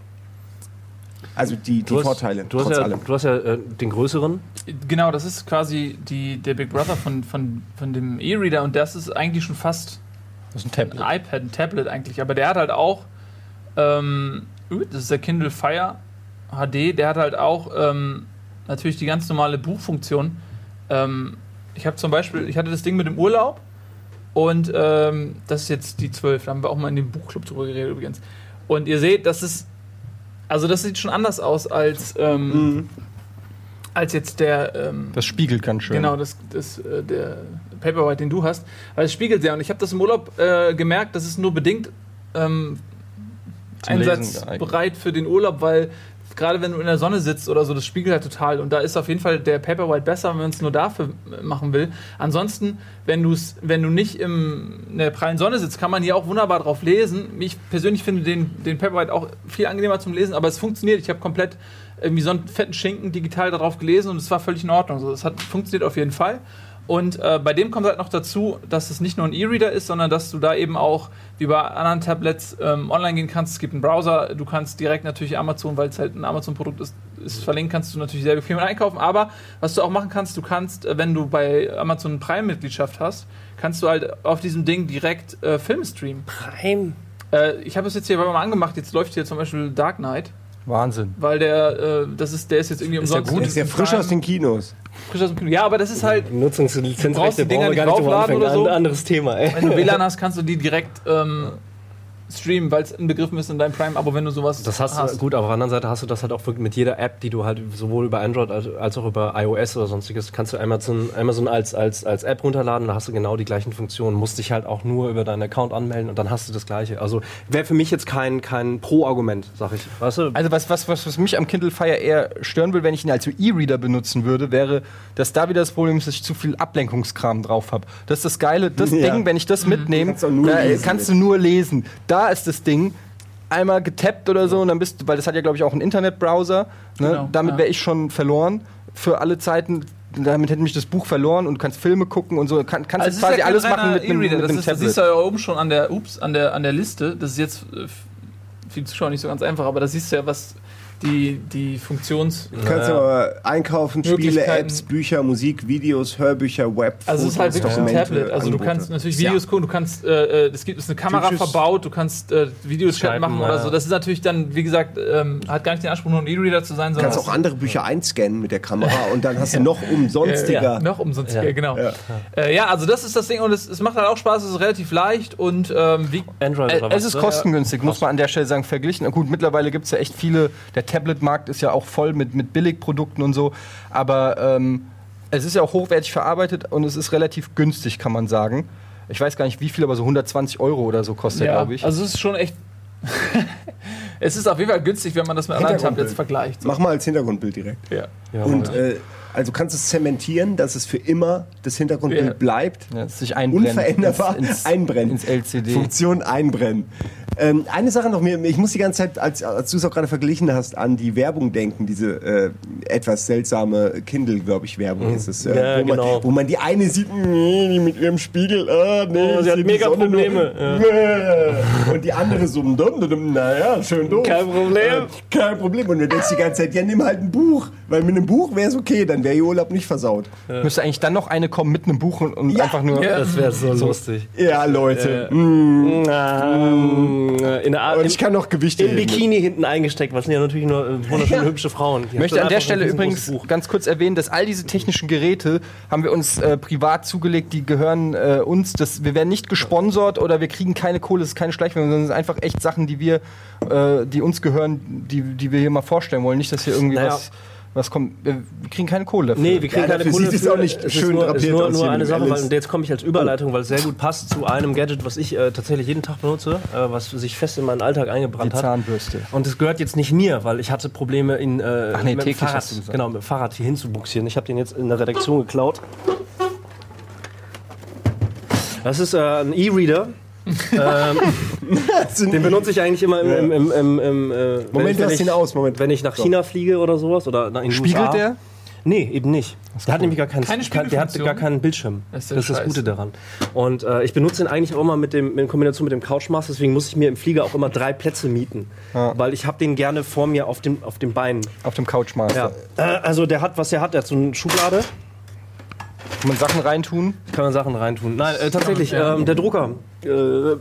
Also die, die Du hast, Vorteile, du hast trotz ja, allem. Du hast ja äh, den größeren. Genau, das ist quasi die, der Big Brother von, von, von dem E-Reader und das ist eigentlich schon fast Das ist ein ein Tablet. iPad, ein Tablet eigentlich, aber der hat halt auch Ähm, das ist der Kindle Fire HD. Der hat halt auch ähm, natürlich die ganz normale Buchfunktion. Ähm, ich habe zum Beispiel, ich hatte das Ding mit dem Urlaub und ähm, das ist jetzt die 12. Da haben wir auch mal in dem Buchclub drüber geredet übrigens. Und ihr seht, das ist, also das sieht schon anders aus als, ähm, als jetzt der, ähm, Das spiegelt ganz schön. Genau, das, das, äh, der Paperwhite, den du hast. Weil es spiegelt sehr. Und ich habe das im Urlaub äh, gemerkt, das ist nur bedingt ähm, einsatzbereit für den Urlaub, weil gerade wenn du in der Sonne sitzt oder so, das spiegelt halt total. Und da ist auf jeden Fall der Paperwhite besser, wenn man es nur dafür machen will. Ansonsten, wenn, du's, wenn du nicht im, in der prallen Sonne sitzt, kann man hier auch wunderbar drauf lesen. Ich persönlich finde den, den Paperwhite auch viel angenehmer zum Lesen, aber es funktioniert. Ich habe komplett irgendwie so einen fetten Schinken digital darauf gelesen und es war völlig in Ordnung. Also, das hat funktioniert auf jeden Fall. Und äh, bei dem kommt halt noch dazu, dass es nicht nur ein E-Reader ist, sondern dass du da eben auch, wie bei anderen Tablets, ähm, online gehen kannst. Es gibt einen Browser, du kannst direkt natürlich Amazon, weil es halt ein Amazon-Produkt ist, ist, verlinken kannst du natürlich sehr bequem einkaufen. Aber was du auch machen kannst, du kannst, äh, wenn du bei Amazon Prime-Mitgliedschaft hast, kannst du halt auf diesem Ding direkt äh, Filme streamen. Prime. Äh, ich habe es jetzt hier mal angemacht, jetzt läuft hier zum Beispiel Dark Knight. Wahnsinn. Weil der, äh, das ist, der ist jetzt irgendwie Ist der umsonst. gut? Der ist ja frisch aus den Kinos. frisch aus dem Kino. Ja, aber das ist halt, brauchst Nutzungslizenzrechte die Dinger brauchen wir gar nicht draufladen anfangen. oder so? Ein anderes Thema, ey. wenn du WLAN hast, kannst du die direkt ähm, streamen, weil es inbegriffen ist in deinem Prime-Abo, wenn du sowas Das hast du, gut, aber auf der anderen Seite hast du das halt auch wirklich mit jeder App, die du halt sowohl über Android als, auch über iOS oder sonstiges, kannst du Amazon, Amazon als, als, als App runterladen, da hast du genau die gleichen Funktionen, musst dich halt auch nur über deinen Account anmelden und dann hast du das gleiche. Also wäre für mich jetzt kein, kein Pro-Argument, sag ich. Weißt du? Also was, was, was, was mich am Kindle Fire eher stören will, wenn ich ihn als E-Reader benutzen würde, wäre, dass da wieder das Problem ist, dass ich zu viel Ablenkungskram drauf habe. Das ist das Geile, das Ja. Ding, wenn ich das mitnehme, Kannst da lesen kannst du nur lesen. Da ist das Ding einmal getappt oder so und dann bist du, weil das hat ja glaube ich auch einen Internetbrowser, ne? Genau, damit ja. wäre ich schon verloren für alle Zeiten. Damit hätte mich das Buch verloren und du kannst Filme gucken und so. Kann, kannst Also quasi ja alles machen mit einem, E-Reader. mit Das, einem ist, das Tablet. siehst du ja oben schon an der, ups, an der, an der Liste. Das ist jetzt äh, für die Zuschauer nicht so ganz einfach, aber da siehst du ja, was die, die Funktions... Du kannst aber einkaufen, Spiele. Apps, Bücher, Musik, Videos, Hörbücher, Web, Also es ist halt wirklich ein Tablet. Also du Angebote. kannst natürlich Ja. Videos gucken, du kannst, äh, äh, es gibt ist eine Kamera Tschüss. verbaut, du kannst äh, Videos Skypen, machen oder ja. so. Das ist natürlich dann, wie gesagt, ähm, hat gar nicht den Anspruch, nur ein E-Reader zu sein, Du sondern kannst auch andere Bücher einscannen mit der Kamera und dann hast du noch umsonstiger. ja, noch umsonst, Ja. ja. genau. Ja. Äh, ja, also das ist das Ding und es, es macht halt auch Spaß, es ist relativ leicht und ähm, wie, Android Äh, oder Es was? ist kostengünstig, muss man an der Stelle sagen, verglichen. Gut, mittlerweile gibt es ja echt viele, der Tablet-Markt ist ja auch voll mit, mit Billigprodukten und so, aber ähm, es ist ja auch hochwertig verarbeitet und es ist relativ günstig, kann man sagen. Ich weiß gar nicht wie viel, aber so 120 Euro oder so kostet, ja, glaube ich. also es ist schon echt. es ist auf jeden Fall günstig, wenn man das mit anderen. Tablets vergleicht. Mach mal als Hintergrundbild direkt. Ja. Ja, Und ja. äh, also kannst du es zementieren, dass es für immer das Hintergrundbild Ja. bleibt. ja, es sich einbrennt. Unveränderbar ins, ins, einbrennen. Ins LCD. Funktion einbrennen. Ähm, eine Sache noch, mir, ich muss die ganze Zeit, als, als du es auch gerade verglichen hast, an die Werbung denken, diese äh, etwas seltsame Kindle, glaube ich, Werbung ist es. Äh, Ja, wo, man, genau. wo man die eine sieht, nee, die mit ihrem Spiegel, ah, nee, Oh, sie hat mega Sonne nur. Probleme, Nee. Und die andere so, dum, dum, dum, naja, schön doof. Kein Problem. Äh, kein Problem. Und du denkst die ganze Zeit, ja, nimm halt ein Buch. Weil mit einem Buch wäre es okay, dann wäre ihr Urlaub nicht versaut. Müsste eigentlich dann noch eine kommen mit einem Buch und, und Ja. einfach nur. Ja. das wäre so lustig. Ja, Leute. Äh, mm. Ähm, in der Art, Und ich kann noch Gewichte im. Bikini hinten eingesteckt, was sind ja natürlich nur äh, wunderschöne hübsche Frauen. Ich möchte an der Stelle übrigens ganz kurz erwähnen, dass all diese technischen Geräte haben wir uns äh, privat zugelegt, die gehören äh, uns. Das, wir werden nicht gesponsert oder wir kriegen keine Kohle, das ist keine Schleichwerbung, sondern es sind einfach echt Sachen, die wir, äh, die uns gehören, die, die wir hier mal vorstellen wollen. Nicht, dass hier irgendwie Naja. was, was kommt. Wir, kriegen keine Kohle dafür. Nee, wir kriegen Ja, keine dafür Kohle sieht es für. auch nicht ist schön nur, drapiert ist nur, aus nur eine Sache, weil und jetzt komme ich als Überleitung, weil es sehr gut passt zu einem Gadget, was ich äh, tatsächlich jeden Tag benutze, äh, was sich fest in meinen Alltag die eingebrannt hat. Zahnbürste. Und es gehört jetzt nicht mir, weil ich hatte Probleme in äh, Ach nee, mit dem Fahrrad, hast du gesagt. genau, mit dem Fahrrad hier hinzubuxieren. Ich habe den jetzt in der Redaktion geklaut. Das ist äh, ein E-Reader. Ähm, den benutze ich eigentlich immer im, im, im, im, im äh, Moment, wenn lass ich, ihn aus. Moment. Wenn ich nach. China fliege oder sowas oder nach in Spiegelt USA. der? Nee, eben nicht. Der hat nämlich gar keinen, Keine kein, der hat gar keinen Bildschirm. Das Das ist ist, der das. Gute daran. Und äh, ich benutze ihn eigentlich auch immer mit dem, in Kombination mit dem Couchmaster, deswegen muss ich mir im Flieger auch immer drei Plätze mieten. Weil ich habe den gerne vor mir auf dem, auf dem Bein. Auf dem Couchmaster. Ja. Äh, also der hat, was der hat, der hat so eine Schublade, Kann man Sachen reintun? kann man Sachen reintun. Nein, äh, tatsächlich, Ja. ähm, der Drucker. Äh,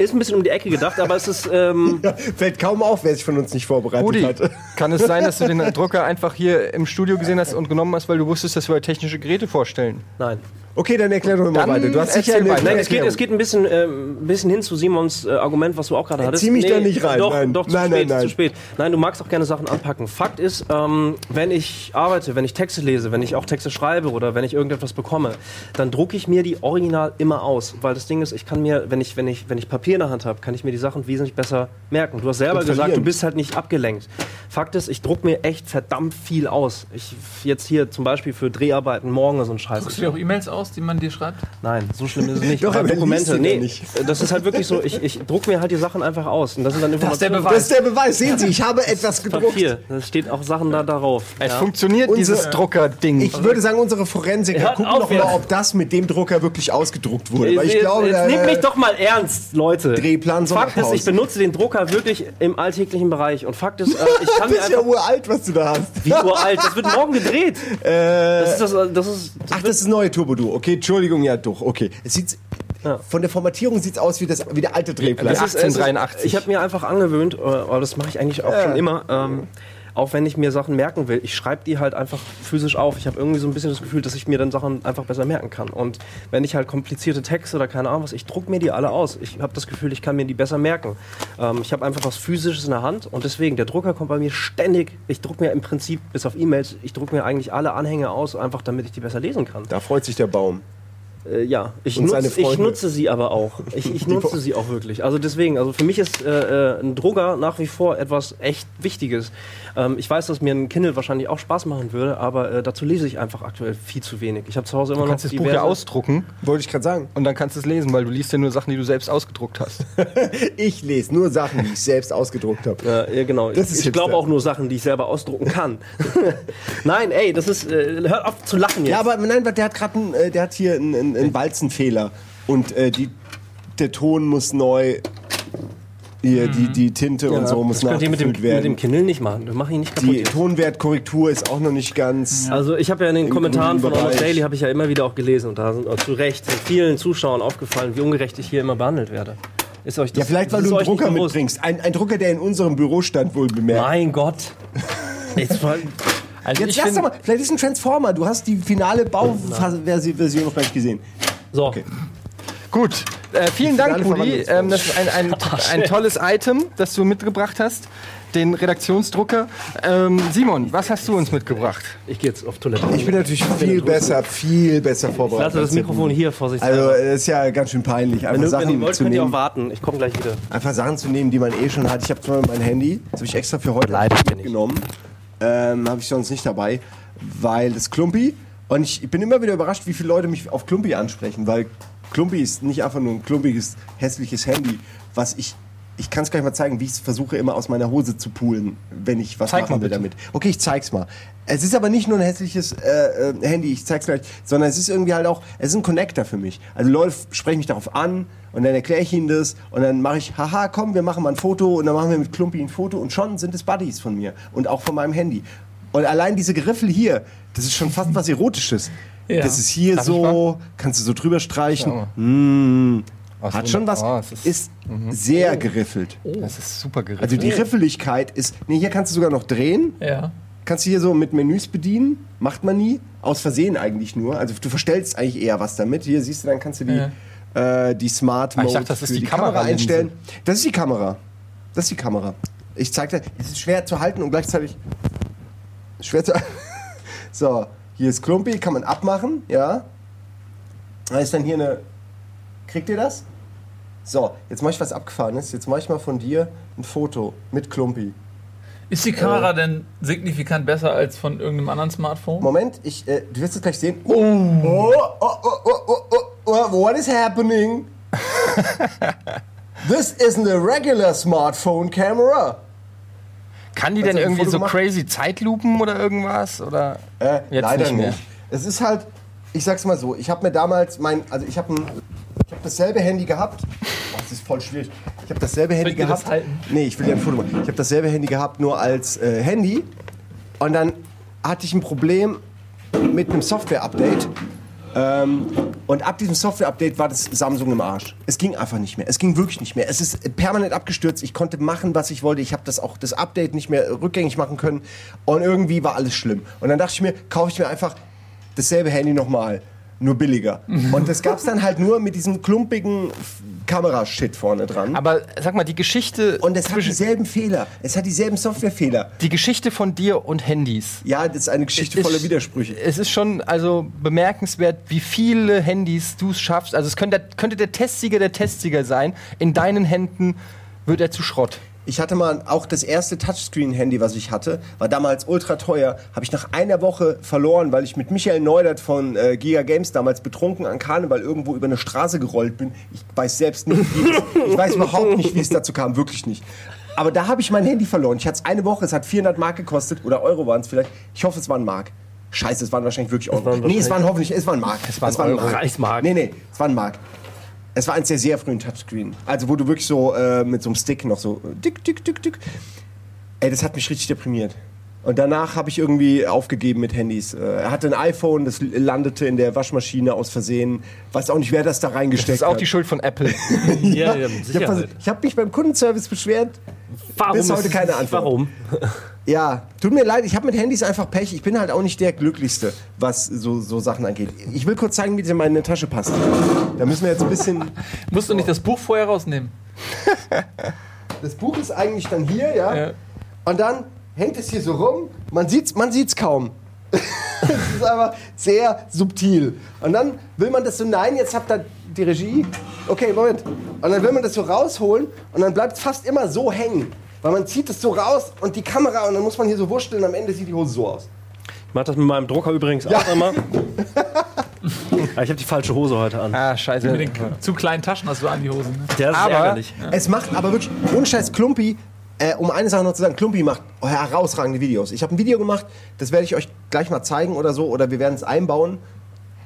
Ist ein bisschen um die Ecke gedacht, aber es ist. Ähm, Ja, fällt kaum auf, wer sich von uns nicht vorbereitet Rudi, hat. kann es sein, dass du den Drucker einfach hier im Studio gesehen hast und genommen hast, weil du wusstest, dass wir heute technische Geräte vorstellen? nein. Okay, dann erklär doch mal Dann weiter. Du hast sicher eine. Nein, es geht, es geht ein bisschen, äh, ein bisschen hin zu Simons äh, Argument, was du auch gerade hattest. zieh mich da nicht rein, Doch, nein. doch zu Nein, spät, nein, nein. zu spät. Nein, du magst auch gerne Sachen anpacken. Fakt ist, ähm, wenn ich arbeite, wenn ich Texte lese, wenn ich auch Texte schreibe oder wenn ich irgendetwas bekomme, dann drucke ich mir die original immer aus. Weil das Ding ist, ich kann mir, wenn ich, wenn ich, wenn ich Papier in der Hand habe, kann ich mir die Sachen wesentlich besser merken. Du hast selber Und gesagt, verlieren. du bist halt nicht abgelenkt. Fakt ist, ich drucke mir echt verdammt viel aus. Ich jetzt hier zum Beispiel für Dreharbeiten morgen so ein Scheiß. Druckst du dir auch E-Mails aus, die man dir schreibt? Nein, so schlimm ist es nicht. Doch, Aber er Dokumente, ja nee, nicht. das ist halt wirklich so, ich, ich druck mir halt die Sachen einfach aus. Und das sind dann Das ist der. Beweis. Das ist der Beweis. Sehen Sie, ich habe etwas gedruckt. Papier. Da steht auch Sachen da darauf. Es Ja. funktioniert, Unser- dieses Druckerding. Ich würde sagen, unsere Forensiker Hört gucken noch mal, jetzt. ob das mit dem Drucker wirklich ausgedruckt wurde. Weil ich Jetzt- glaube, jetzt da, nehmt mich doch mal ernst, Leute. Drehplan Fakt ist, ich benutze den Drucker wirklich im alltäglichen Bereich. Und Fakt ist, äh, ich mir bist ja uralt, was du da hast. Wie uralt? Das wird morgen gedreht. Äh, Das ist das, das ist, ach, das ist das neue Turbo Duo. Okay, Entschuldigung, ja doch. Okay, es sieht Ja. von der Formatierung sieht's aus wie das wie der alte Drehplan. Das ist- 1883. Ich habe mir einfach angewöhnt, äh, aber das mache ich eigentlich auch schon immer. Ähm, auch wenn ich mir Sachen merken will, ich schreibe die halt einfach physisch auf. Ich habe irgendwie so ein bisschen das Gefühl, dass ich mir dann Sachen einfach besser merken kann. Und wenn ich halt komplizierte Texte oder keine Ahnung was, ich druck mir die alle aus. Ich habe das Gefühl, ich kann mir die besser merken. Ähm, ich habe einfach was Physisches in der Hand und deswegen, der Drucker kommt bei mir ständig. Ich druck mir im Prinzip, bis auf E-Mails, ich druck mir eigentlich alle Anhänge aus, einfach damit ich die besser lesen kann. da freut sich der Baum. Äh, ja, ich, Und seine nutz, ich nutze sie aber auch. Ich, ich nutze sie auch wirklich. Also deswegen, also für mich ist äh, äh, ein Drucker nach wie vor etwas echt Wichtiges. Ähm, ich weiß, dass mir ein Kindle wahrscheinlich auch Spaß machen würde, aber äh, dazu lese ich einfach aktuell viel zu wenig. Ich habe zu Hause immer Du noch kannst das Buch ja ausdrucken Wollte ich gerade sagen. und dann kannst du es lesen, weil du liest ja nur Sachen, die du selbst ausgedruckt hast. Ich lese nur Sachen, die ich selbst ausgedruckt habe. Ja, ja, genau. Das ist ich glaube auch nur Sachen, die ich selber ausdrucken kann. Nein, ey, das ist. Äh, hört auf zu lachen jetzt. Ja, aber nein, der hat gerade einen, äh, der hat hier einen, einen, einen Walzenfehler und äh, die, der Ton muss neu, hier die, die Tinte und so muss das ihr mit dem, nachgefüllt mit dem werden. Kindle nicht machen. Wir machen ihn nicht kaputt. Die Tonwertkorrektur ist auch noch nicht ganz. Also ich habe ja in den Kommentaren von Almost. Daily habe ich ja immer wieder auch gelesen und da sind auch zu Recht vielen Zuschauern aufgefallen, wie ungerecht ich hier immer behandelt werde. Ist euch das, Ja, vielleicht weil das du einen Drucker mitbringst. Ein, ein Drucker, der in unserem Büro stand, wohl bemerkt. Mein Gott. Jetzt Also Jetzt ich lass doch mal, vielleicht ist ein Transformer. Du hast die finale Bauversion noch gar nicht gesehen. so. Gut, äh, vielen Dank, Rudi. Ähm, das ist ein, ein, ein tolles Item, das du mitgebracht hast. Den Redaktionsdrucker. Ähm, Simon, was hast du uns mitgebracht? Ich gehe jetzt auf Toilette. Ich bin natürlich viel besser, viel besser Ich vorbereitet. lasse das Mikrofon hier vor sich Also, das ist ja ganz schön peinlich, Wenn, einfach du, wenn Sachen ihr wollt, zu könnt ihr auch nehmen. warten. Ich komme gleich wieder. Einfach Sachen zu nehmen, die man eh schon hat. Ich habe zum Beispiel mein Handy, das habe ich extra für heute mitgenommen. Ähm, habe ich sonst nicht dabei, weil das Klumpi. Und ich, ich bin immer wieder überrascht, wie viele Leute mich auf Klumpi ansprechen, weil Klumpi ist nicht einfach nur ein klumpiges, hässliches Handy, was ich. Ich kann es gleich mal zeigen, wie ich es versuche, immer aus meiner Hose zu poolen, wenn ich was Zeig machen will damit. Okay, ich zeig's mal. Es ist aber nicht nur ein hässliches äh, äh, Handy, ich zeig's gleich, sondern es ist irgendwie halt auch, es ist ein Connector für mich. Also Leute sprechen mich darauf an und dann erkläre ich ihnen das und dann mache ich, haha, komm, wir machen mal ein Foto und dann machen wir mit Klumpi ein Foto und schon sind es Buddies von mir und auch von meinem Handy. Und allein diese Griffel hier, das ist schon fast was Erotisches. Ja. Das ist hier Darf so, kannst du so drüber streichen. Mm, Was hat schon was. Oh, ist, ist, sehr geriffelt. das ist super gerichtet. Also die Riffeligkeit ist, nee, hier kannst du sogar noch drehen. Ja. Kannst du hier so mit Menüs bedienen. Macht man nie. Aus Versehen eigentlich nur. Also du verstellst eigentlich eher was damit. Hier siehst du, dann kannst du die, äh, die Smart Ah, Mode ich dachte, das ist für die die, Kamera Kameralinse. einstellen. Das ist die Kamera. Das ist die Kamera. Ich zeig dir, es ist schwer zu halten und gleichzeitig schwer zu. so, hier ist Klumpi, kann man abmachen, ja. Da ist dann hier eine. Kriegt ihr das? So, jetzt mache ich was Abgefahrenes. Jetzt mache ich mal von dir ein Foto mit Klumpi. Ist die Kamera denn signifikant besser als von irgendeinem anderen Smartphone? Moment, ich, äh, du wirst es gleich sehen. Oh, oh, oh, oh, oh, oh, oh, oh, what is happening? This isn't a regular smartphone camera. Kann die Hast denn ein irgendwie so gemacht? crazy Zeitlupen oder irgendwas? Oder Äh, leider nicht nicht. Es ist halt, ich sag's mal so, ich habe mir damals mein, also ich habe ich hab dasselbe Handy gehabt. Oh, das ist voll schwierig. Ich habe dasselbe Handy das gehabt. halten? Nee, ich will dir ein Foto machen. Ich habe dasselbe Handy gehabt, nur als äh, Handy. Und dann hatte ich ein Problem mit einem Software-Update. Ähm, und ab diesem Software-Update war das Samsung im Arsch. Es ging einfach nicht mehr. Es ging wirklich nicht mehr. Es ist permanent abgestürzt. Ich konnte machen, was ich wollte. Ich habe das auch das Update nicht mehr rückgängig machen können. Und irgendwie war alles schlimm. Und dann dachte ich mir, kaufe ich mir einfach dasselbe Handy nochmal. Nur billiger. Und das gab's dann halt nur mit diesem klumpigen Kamerashit vorne dran. Aber sag mal, die Geschichte und es hat dieselben Fehler. Es hat dieselben Softwarefehler. die Geschichte von dir und Handys. Ja, das ist eine Geschichte Ist- voller Widersprüche. Es ist schon also bemerkenswert, wie viele Handys du es schaffst. Also es könnte, könnte der Testsieger der Testsieger sein. In deinen Händen wird er zu Schrott. Ich hatte mal auch das erste Touchscreen-Handy, was ich hatte, war damals ultra teuer. Habe ich nach einer Woche verloren, weil ich mit Michael Neudert von äh, Giga Games damals betrunken an Karneval irgendwo über eine Straße gerollt bin. Ich weiß selbst nicht, wie es, ich weiß überhaupt nicht, wie es dazu kam, wirklich nicht. Aber da habe ich mein Handy verloren. Ich hatte es eine Woche, es hat 400 Mark gekostet oder Euro waren es vielleicht. Ich hoffe, es waren Mark. Scheiße, es waren wahrscheinlich wirklich Euro. waren nee, es waren hoffentlich, es waren Mark. Es waren Euro. Reichsmark. Nee, nee, es waren Mark. Es war eins der sehr frühen Touchscreen. Also wo du wirklich so äh, mit so einem Stick noch so äh, dick, dick, dick, dick. Ey, das hat mich richtig deprimiert. Und danach habe ich irgendwie aufgegeben mit Handys. Äh, er hatte ein iPhone, das landete in der Waschmaschine aus Versehen. Weiß auch nicht, wer das da Das reingesteckt ist auch hat. die Schuld von Apple. Ja, ja, ich habe hab mich beim Kundenservice beschwert. Warum bis heute keine Antwort. Warum? Ja, tut mir leid, ich habe mit Handys einfach Pech. Ich bin halt auch nicht der Glücklichste, was so, so Sachen angeht. Ich will kurz zeigen, wie das in meine Tasche passt. Da müssen wir jetzt ein bisschen... Musst du nicht das Buch vorher rausnehmen? Das Buch ist eigentlich dann hier, ja. Ja. Und dann hängt es hier so rum. Man sieht's, man sieht's kaum. das ist aber sehr subtil. Und dann will man das so, nein, jetzt habt ihr die Regie. Okay, Moment. Und dann will man das so rausholen und dann bleibt es fast immer so hängen. Weil man zieht es so raus und die Kamera und dann muss man hier so wurschteln und am Ende sieht die Hose so aus. Ich mach das mit meinem Drucker übrigens auch immer. Aber ich habe die falsche Hose heute an. ah, scheiße. Mit den zu kleinen Taschen hast du an die Hosen. Ne? Der ist Aber- ärgerlich. Es macht aber wirklich, ohne Scheiß, Klumpi, äh, um eine Sache noch zu sagen, Klumpi macht herausragende Videos. Ich habe ein Video gemacht, das werde ich euch gleich mal zeigen oder so, oder wir werden es einbauen.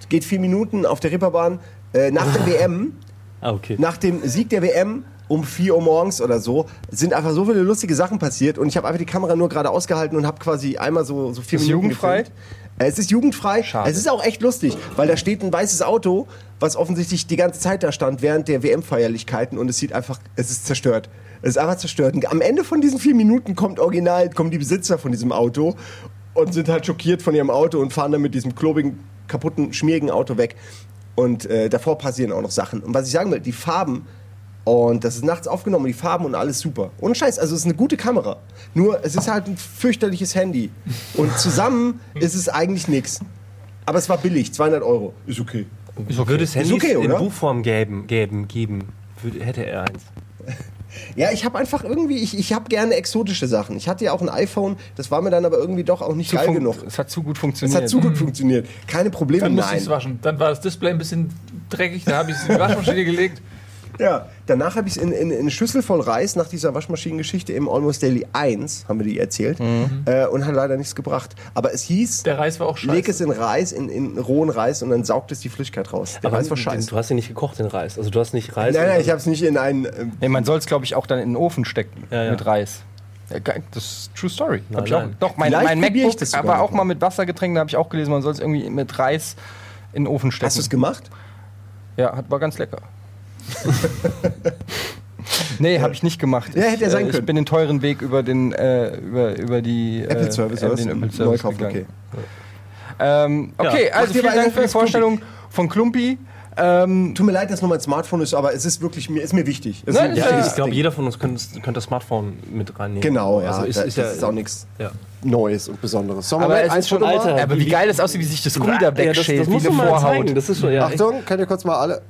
Es geht vier Minuten auf der Ripperbahn. Äh, nach der WM, Ah, okay. nach dem Sieg der WM um 4 Uhr morgens oder so, sind einfach so viele lustige Sachen passiert und ich habe einfach die Kamera nur gerade ausgehalten und habe quasi einmal so, so vier Ist Minuten jugendfrei? gefilmt. Äh, Es ist jugendfrei. Schade. Es ist auch echt lustig, weil da steht ein weißes Auto, was offensichtlich die ganze Zeit da stand während der WM-Feierlichkeiten und es sieht einfach, es ist zerstört. Es ist einfach zerstört. Und am Ende von diesen vier Minuten kommt original, kommen die Besitzer von diesem Auto und sind halt schockiert von ihrem Auto und fahren dann mit diesem klobigen, kaputten, schmierigen Auto weg. Und äh, davor passieren auch noch Sachen. Und was ich sagen will, die Farben, und das ist nachts aufgenommen, die Farben und alles super. Ohne Scheiß, also es ist eine gute Kamera. Nur, es ist halt ein fürchterliches Handy. Und zusammen ist es eigentlich nichts. Aber es war billig, 200 Euro. Ist okay. Würde es Handys okay, in? Buchform geben, geben, geben hätte er eins. Ja, ich habe einfach irgendwie, ich, ich habe gerne exotische Sachen. Ich hatte ja auch ein iPhone, das war mir dann aber irgendwie doch auch nicht Zu geil genug. Es hat zu gut Es funktioniert. hat zu gut funktioniert. Keine Probleme, Dann musste ich nein. es waschen. Dann war das Display ein bisschen dreckig, da habe ich es in die Waschmaschine gelegt. Ja, danach habe ich es in, in, in eine Schüssel voll Reis nach dieser Waschmaschinengeschichte im Almost Daily 1, haben wir die erzählt, äh, und hat leider nichts gebracht. Aber es hieß, Der Reis war auch scheiße. leg es in Reis, in, in rohen Reis und dann saugt es die Flüssigkeit raus. Der Reis war den- scheiße. Du hast ihn nicht gekocht, den Reis. Also du hast nicht Reis. Nein, nein, ich habe es nicht in einen. ähm, Nee, man soll es, glaube ich, auch dann in den Ofen stecken Ja, ja. mit Reis. Das ist True Story. Nein, ich auch, doch, mein, Vielleicht mein ich MacBook, das sogar aber auch mal mit Wassergetränken, da habe ich auch gelesen, man soll es irgendwie mit Reis in den Ofen stecken. Hast du es gemacht? Ja, hat, war ganz lecker. nee, habe ich nicht gemacht. Ja, hätte ja ich, sein äh, Ich können. bin den teuren Weg über den äh, über, über die Apple äh, Service über oder was? den Apple Service Neukauf, gegangen. okay. Ähm, okay, Ja. also Macht vielen Dank für die fürs Klumpi. Vorstellung von Klumpi. Ähm, Tut mir leid, dass nur mein Smartphone ist, aber es ist wirklich mir, ist mir wichtig. Es ist Nein, ein ja, ich glaube, jeder von uns könnte, könnte das Smartphone mit reinnehmen. Genau, ja. Also ist, da- ist das ja, ist auch nichts Ja. Neues und Besonderes. So, aber es ist schon. Alter. aber wie wie- geil das aussieht, wie sich das Gummi da ja, das, wegschält, das wie eine Vorhaut. Das ist schon, ja, Achtung, könnt ihr kurz mal alle.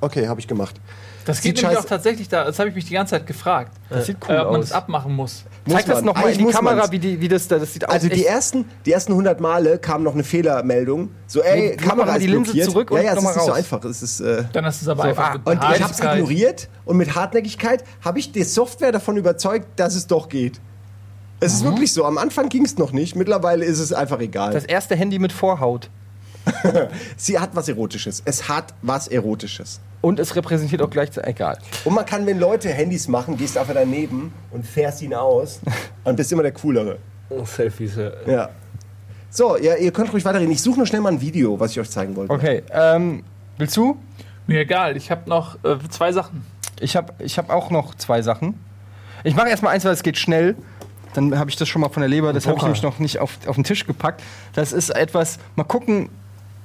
Okay, habe ich gemacht. Das Sieht geht nämlich auch tatsächlich da. Das habe ich mich die ganze Zeit gefragt. Das sieht cool äh, ob man aus. das abmachen muss. Zeig das nochmal in die muss Kamera, man's. wie, die, wie das da, das sieht aus. Also die ersten, die ersten 100 Male kam noch eine Fehlermeldung. So, ey, Nee, Kamera ist die Linse blockiert. zurück und ja, ja, es noch mal ist nicht so raus. einfach. Es ist, äh, Dann ist es aber So, einfach ah, und ich habe es ignoriert und mit Hartnäckigkeit habe ich die Software davon überzeugt, dass es doch geht. Es ist wirklich so. Am Anfang ging es noch nicht. Mittlerweile ist es einfach egal. das erste Handy mit Vorhaut. Sie hat was Erotisches. Es hat was Erotisches. Und es repräsentiert auch gleichzeitig. Egal. Und man kann, wenn Leute Handys machen, gehst du einfach daneben und fährst ihn aus und bist immer der Coolere. Selfies, ja. Ja. So, ja, ihr könnt ruhig weiterreden. Ich suche nur schnell mal ein Video, was ich euch zeigen wollte. Okay, ähm, willst du? Mir egal, ich habe noch äh, zwei Sachen. Ich habe ich hab auch noch zwei Sachen. Ich mache erstmal eins, weil es geht schnell. Dann habe ich das schon mal von der Leber. Das habe ich nämlich noch nicht auf, auf den Tisch gepackt. Das ist etwas, mal gucken,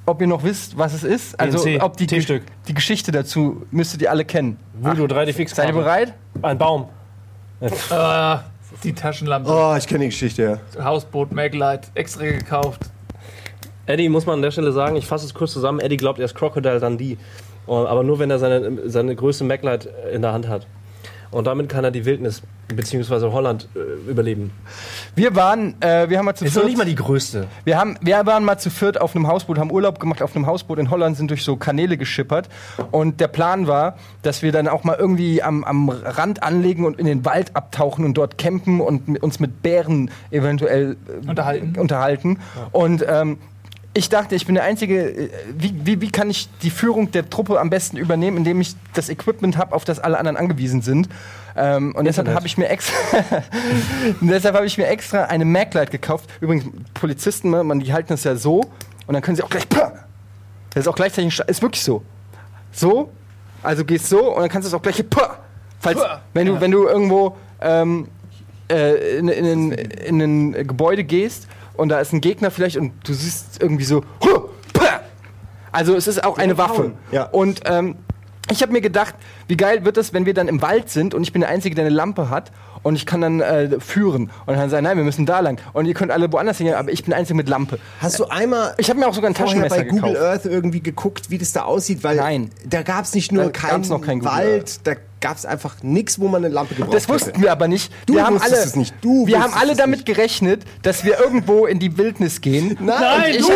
ob ihr noch wisst, was es ist. Also, BNC, ob die, Ge- die Geschichte dazu müsstet ihr alle kennen. Voodoo 3D Fix. Seid ihr bereit? Ein Baum. Äh, die Taschenlampe, Oh, ich kenne die Geschichte, ja. Hausboot, Maglite, extra gekauft. Eddie muss man an der Stelle sagen, ich fasse es kurz zusammen. Eddie glaubt, er ist Crocodile Dundee. Aber nur wenn er seine, seine größte Maglite in der Hand hat. Und damit kann er die Wildnis bzw. Holland äh, überleben. Wir waren, äh, wir haben mal zu Ist noch viert- nicht mal die größte. Wir, haben, wir waren mal zu viert auf einem Hausboot, haben Urlaub gemacht auf einem Hausboot in Holland, sind durch so Kanäle geschippert. Und der Plan war, dass wir dann auch mal irgendwie am, am Rand anlegen und in den Wald abtauchen und dort campen und uns mit Bären eventuell äh, Unterhalten. unterhalten. Und ähm, ich dachte, ich bin der Einzige. äh, Wie, wie, wie kann ich die Führung der Truppe am besten übernehmen, indem ich das Equipment habe, auf das alle anderen angewiesen sind? Ähm, und deshalb habe ich mir extra, deshalb habe ich mir extra eine Maglite gekauft. Übrigens, Polizisten, ne, man, die halten das ja so und dann können sie auch gleich. Das ist auch gleichzeitig, ist wirklich so. So, also gehst so und dann kannst du es auch gleich. Falls, wenn du, wenn du irgendwo ähm, äh, in, in, in, in ein Gebäude gehst und da ist ein Gegner vielleicht und du siehst irgendwie so. Also es ist auch eine Waffe. Ja. Und ähm, ich habe mir gedacht, wie geil wird es, wenn wir dann im Wald sind und ich bin der Einzige, der eine Lampe hat und ich kann dann äh, führen. Und dann sagen, nein, wir müssen da lang. Und ihr könnt alle woanders hingehen, aber ich bin der Einzige mit Lampe. Hast du einmal Ich habe mir auch sogar ein Taschenmesser bei Google gekauft. Earth irgendwie geguckt, wie das da aussieht? Weil Nein. da gab es nicht nur keinen kein Wald, da gab es einfach nichts, wo man eine Lampe gebraucht Das wussten hätte. wir aber nicht. Du wir haben wusstest alle, es nicht. Du wir haben alle es damit nicht. gerechnet, dass wir irgendwo in die Wildnis gehen. Nein, Und ich du!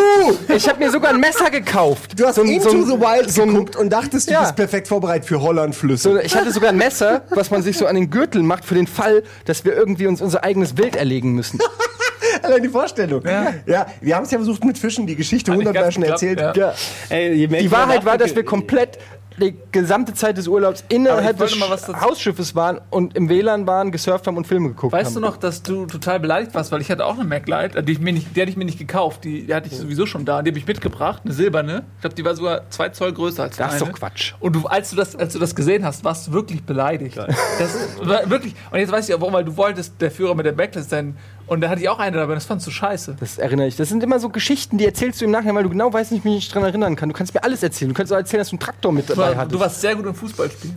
Hab, ich habe mir sogar ein Messer gekauft. Du hast So ein- Into so ein- the Wild so geguckt und dachtest, du Ja. bist perfekt vorbereitet für Hollandflüsse. So, ich hatte sogar ein Messer, was man sich so an den Gürtel macht für den Fall, dass wir irgendwie uns unser eigenes Wild erlegen müssen. Allein die Vorstellung. Ja, wir haben es ja versucht mit Fischen, die Geschichte hundertmal schon erzählt. ja. Ey, je mehr Die Wahrheit war, dass wir komplett die gesamte Zeit des Urlaubs innerhalb des mal was dazu- Hausschiffes waren und im WLAN waren, gesurft haben und Filme geguckt haben. Weißt du noch, dass du total beleidigt warst, weil ich hatte auch eine Maglite, äh, die, ich mir nicht, die hatte ich mir nicht gekauft, die, die hatte ich sowieso schon da, die habe ich mitgebracht, eine silberne. Ich glaube, die war sogar zwei Zoll größer als Das ist doch Quatsch. Und du, als, du das, als du das gesehen hast, warst du wirklich beleidigt. Das war wirklich. Und jetzt weiß ich auch, warum, weil du wolltest der Führer mit der Backlist sein. Und da hatte ich auch eine dabei, das fandst du scheiße. Das erinnere ich. Das sind immer so Geschichten, die erzählst du im Nachhinein, weil du genau weißt, nicht, wie ich mich dran erinnern kann. Du kannst mir alles erzählen. Du kannst auch erzählen, dass du einen Traktor mit Du, dabei war, hattest. du warst sehr gut im Fußballspielen.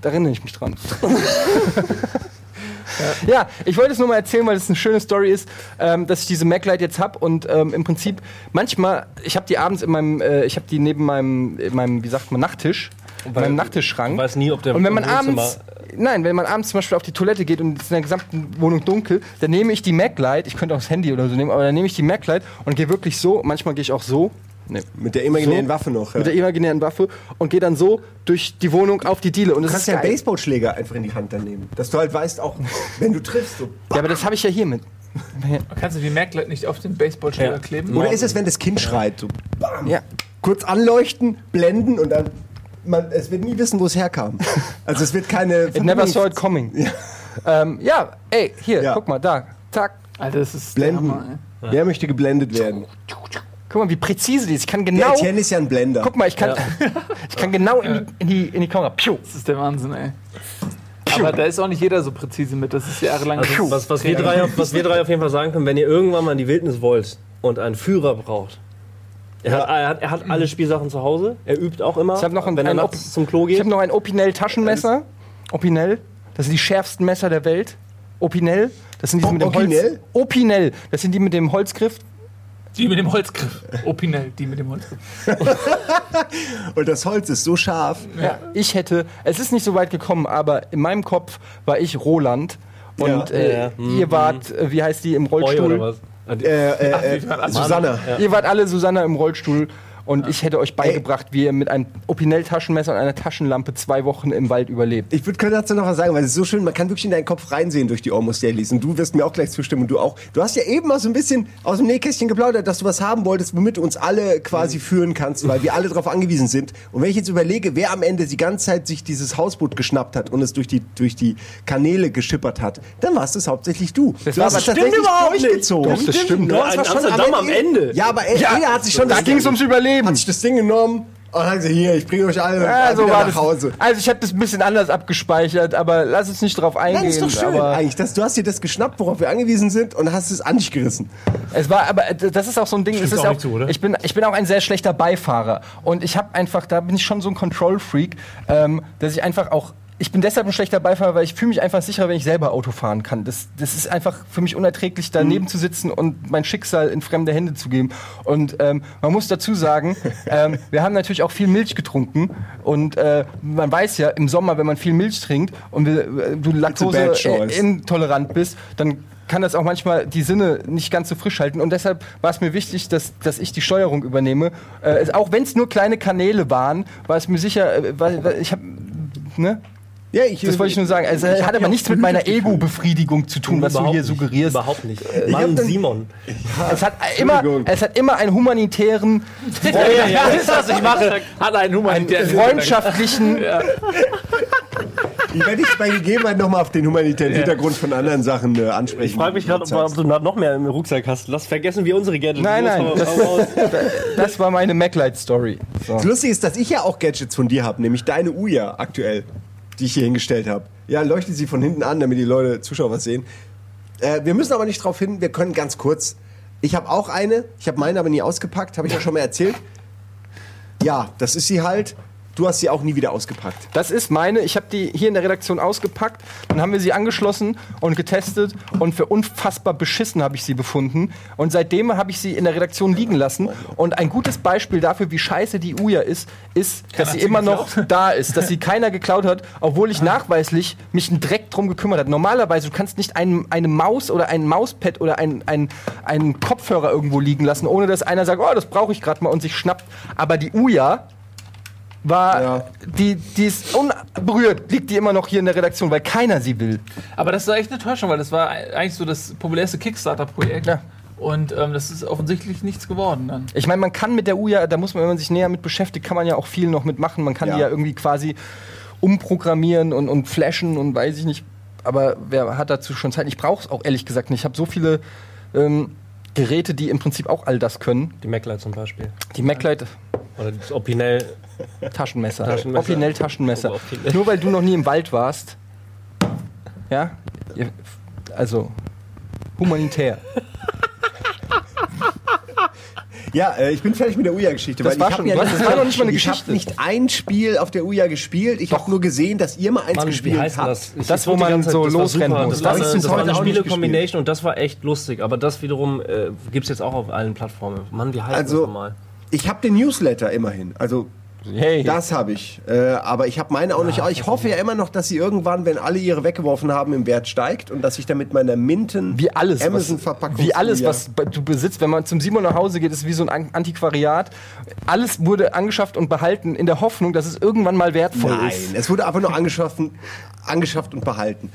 Da erinnere ich mich dran. ja, ich wollte es nur mal erzählen, weil es eine schöne Story ist, ähm, dass ich diese Maglite jetzt habe und ähm, im Prinzip manchmal, ich habe die abends in meinem, äh, ich habe die neben meinem, in meinem, wie sagt man, Nachttisch, in Weil meinem Nachttischschrank. weißt nie, ob der und wenn man abends, nein, wenn man abends zum Beispiel auf die Toilette geht und es ist in der gesamten Wohnung dunkel, dann nehme ich die Maglite, ich könnte auch das Handy oder so nehmen, aber dann nehme ich die Maglite und gehe wirklich so, manchmal gehe ich auch so, nee, Mit der imaginären So? Waffe noch. Ja. mit der imaginären Waffe und gehe dann so durch die Wohnung auf die Diele und Du das kannst ist ja einen geil. Baseballschläger einfach in die Hand dann nehmen. Dass du halt weißt, auch wenn du triffst. So. Ja, aber das habe ich ja hier mit. Kannst du die Maglite nicht auf den Baseballschläger Ja. kleben? Oder ist es, wenn das Kind schreit? So, bam, Ja. kurz anleuchten, blenden und dann. Man, es wird nie wissen, wo es herkam. Also es wird keine. It never saw it coming. Ja, ähm, ja ey, hier, Ja. guck mal, da. Zack. Alter, das ist Blenden. der Hammer. Wer möchte geblendet werden? Guck mal, wie präzise die ist. Ich kann Der genau. Etienne ist ja ein Blender. Guck mal, ich kann, ich kann genau in die, in die, in die Kamera. Piu. Das ist der Wahnsinn, ey. Aber da ist auch nicht jeder so präzise mit. Das ist jahrelang. Also, was, was, wir drei, auf- was wir drei auf jeden Fall sagen können, wenn ihr irgendwann mal in die Wildnis wollt und einen Führer braucht. Er, hat, er, hat, er hat alle Spielsachen zu Hause. Er übt auch immer, Ich hab noch ein- wenn er ein nachts zum Klo Ich geht. habe noch ein Opinel Taschenmesser. Opinel. Das sind die schärfsten Messer der Welt. Opinel. Das sind die mit dem Opinel? Holz. Opinel. Das sind die mit dem Holzgriff. Die mit dem Holzgriff. Opinel, die mit dem Holzgriff. Und das Holz ist so scharf. Ja. Ich hätte, es ist nicht so weit gekommen, aber in meinem Kopf war ich Roland. Und Ja. äh, Ja, ja. ihr wart, äh, wie heißt die, im Rollstuhl? Äh, äh, äh, die waren alle- Susanna. Ihr wart alle Susanna im Rollstuhl Und ich hätte euch beigebracht, wie ihr mit einem Opinel-Taschenmesser und einer Taschenlampe zwei Wochen im Wald überlebt. Ich würde dazu noch was sagen, weil es ist so schön, man kann wirklich in deinen Kopf reinsehen durch die Almost Dailies. Und du wirst mir auch gleich zustimmen und du auch. Du hast ja eben mal so ein bisschen aus dem Nähkästchen geplaudert, dass du was haben wolltest, womit du uns alle quasi führen kannst, weil wir alle darauf angewiesen sind. Und wenn ich jetzt überlege, wer am Ende die ganze Zeit sich dieses Hausboot geschnappt hat und es durch die, durch die Kanäle geschippert hat, dann warst es hauptsächlich du. Das du hast aber es tatsächlich stimmt überhaupt nicht. durchgezogen. Doch, das stimmt. Du was schon Amsterdam am Ende. Ja, aber er, er hat sich schon da das- ging's ums Überleben. Hat sich das Ding genommen und hat gesagt, hier, ich bringe euch alle Ja, so nach das. Hause. Also ich habe das ein bisschen anders abgespeichert, aber lass uns nicht drauf eingehen. Nein, ist doch schön aber eigentlich. Dass du hast dir das geschnappt, worauf wir angewiesen sind und hast es an dich gerissen. Es war, aber äh, das ist auch so ein Ding. Es ist auch auch, zu, oder? Ich bin, ich bin auch ein sehr schlechter Beifahrer und ich habe einfach, da bin ich schon so ein Control Freak, ähm, dass ich einfach auch ich bin deshalb ein schlechter Beifahrer, weil ich fühle mich einfach sicherer, wenn ich selber Auto fahren kann. Das, das ist einfach für mich unerträglich, daneben Mhm. zu sitzen und mein Schicksal in fremde Hände zu geben. Und ähm, man muss dazu sagen, ähm, wir haben natürlich auch viel Milch getrunken. Und äh, man weiß ja, im Sommer, wenn man viel Milch trinkt und wir, äh, du Laktose äh, intolerant bist, dann kann das auch manchmal die Sinne nicht ganz so frisch halten. Und deshalb war es mir wichtig, dass, dass ich die Steuerung übernehme. Äh, auch wenn es nur kleine Kanäle waren, war es mir sicher, äh, weil, weil ich habe, ne? Ja, ich, Das wollte ich nur sagen. Also, ich es hat aber nichts mit meiner. Ego-Befriedigung zu tun, was du hier nicht. suggerierst. Überhaupt nicht. hab Mann, dann- Simon. Es hat immer, es hat immer einen humanitären, ja, das ist, was ich mache. Hat einen humanitären freundschaftlichen, Ich werde dich bei Gegebenheit nochmal auf den humanitären Hintergrund von anderen Sachen äh, ansprechen. Ich frage mich gerade, ob, ob du noch mehr im Rucksack hast. Lass vergessen wir unsere Gadgets. Nein, nein, das- das war meine MacLight-Story. So. Das Lustige ist, dass ich ja auch Gadgets von dir habe, nämlich deine Uja aktuell, die ich hier hingestellt habe. Ja, leuchte sie von hinten an, damit die Leute, Zuschauer was sehen. Äh, wir müssen aber nicht drauf hin, wir können ganz kurz. Ich habe auch eine, ich habe meine aber nie ausgepackt, habe ich ja schon mal erzählt. Ja, das ist sie halt. Du hast sie auch nie wieder ausgepackt. Das ist meine. Ich habe die hier in der Redaktion ausgepackt. Dann haben wir sie angeschlossen und getestet. Und für unfassbar beschissen habe ich sie befunden. Und seitdem habe ich sie in der Redaktion liegen lassen. Und ein gutes Beispiel dafür, wie scheiße die Uja ist, ist, dass sie immer noch da ist. Dass sie keiner geklaut hat, obwohl ich nachweislich mich einen Dreck drum gekümmert habe. Normalerweise, du kannst nicht ein, eine Maus oder ein Mauspad oder ein, ein, einen Kopfhörer irgendwo liegen lassen, ohne dass einer sagt, oh, das brauche ich gerade mal und sich schnappt. Aber die Uja war, Ja. die, die ist unberührt, liegt die immer noch hier in der Redaktion, weil keiner sie will. Aber das war echt eine Täuschung, weil das war eigentlich so das populärste Kickstarter-Projekt. Ja. Und ähm, das ist offensichtlich nichts geworden dann. Ich meine, man kann mit der Uja, da muss man, wenn man sich näher mit beschäftigt, kann man ja auch viel noch mitmachen. Man kann Ja. die ja irgendwie quasi umprogrammieren und, und flashen und weiß ich nicht. Aber wer hat dazu schon Zeit? Ich brauche es auch ehrlich gesagt nicht. Ich habe so viele ähm, Geräte, die im Prinzip auch all das können. Die MacLight zum Beispiel. Die MacLight Oder das Opinel. Taschenmesser. Taschenmesser. Opinel Taschenmesser. Opinel. Nur weil du noch nie im Wald warst. Ja? Also humanitär. Ja, äh, ich bin fertig mit der Uja-Geschichte. Das weil war ich schon- ja das war noch nicht mal eine ich hab Geschichte. nicht ein Spiel auf der Uja gespielt. Ich habe nur gesehen, dass ihr mal eins Mann, gespielt habt. das? Ich- Das, ich wo man so das losrennen super. muss. Das Das war, hab ich eine, bis das war eine Spiele-Combination und das war echt lustig. Aber das wiederum äh, gibt es jetzt auch auf allen Plattformen. Mann, wie heißt Also- das nochmal? Ich habe den Newsletter immerhin. Also Hey. das habe ich. Äh, aber ich habe meine auch nicht. Ich hoffe ja immer noch, dass sie irgendwann, wenn alle ihre weggeworfen haben, im Wert steigt und dass ich dann mit meiner Minten Wie alles, Amazon-Verpackung. was, wie alles, was du besitzt, wenn man zum Simon nach Hause geht, ist wie so ein An- Antiquariat. Alles wurde angeschafft und behalten in der Hoffnung, dass es irgendwann mal wertvoll Nein, ist. es wurde einfach nur angeschafft, angeschafft und behalten.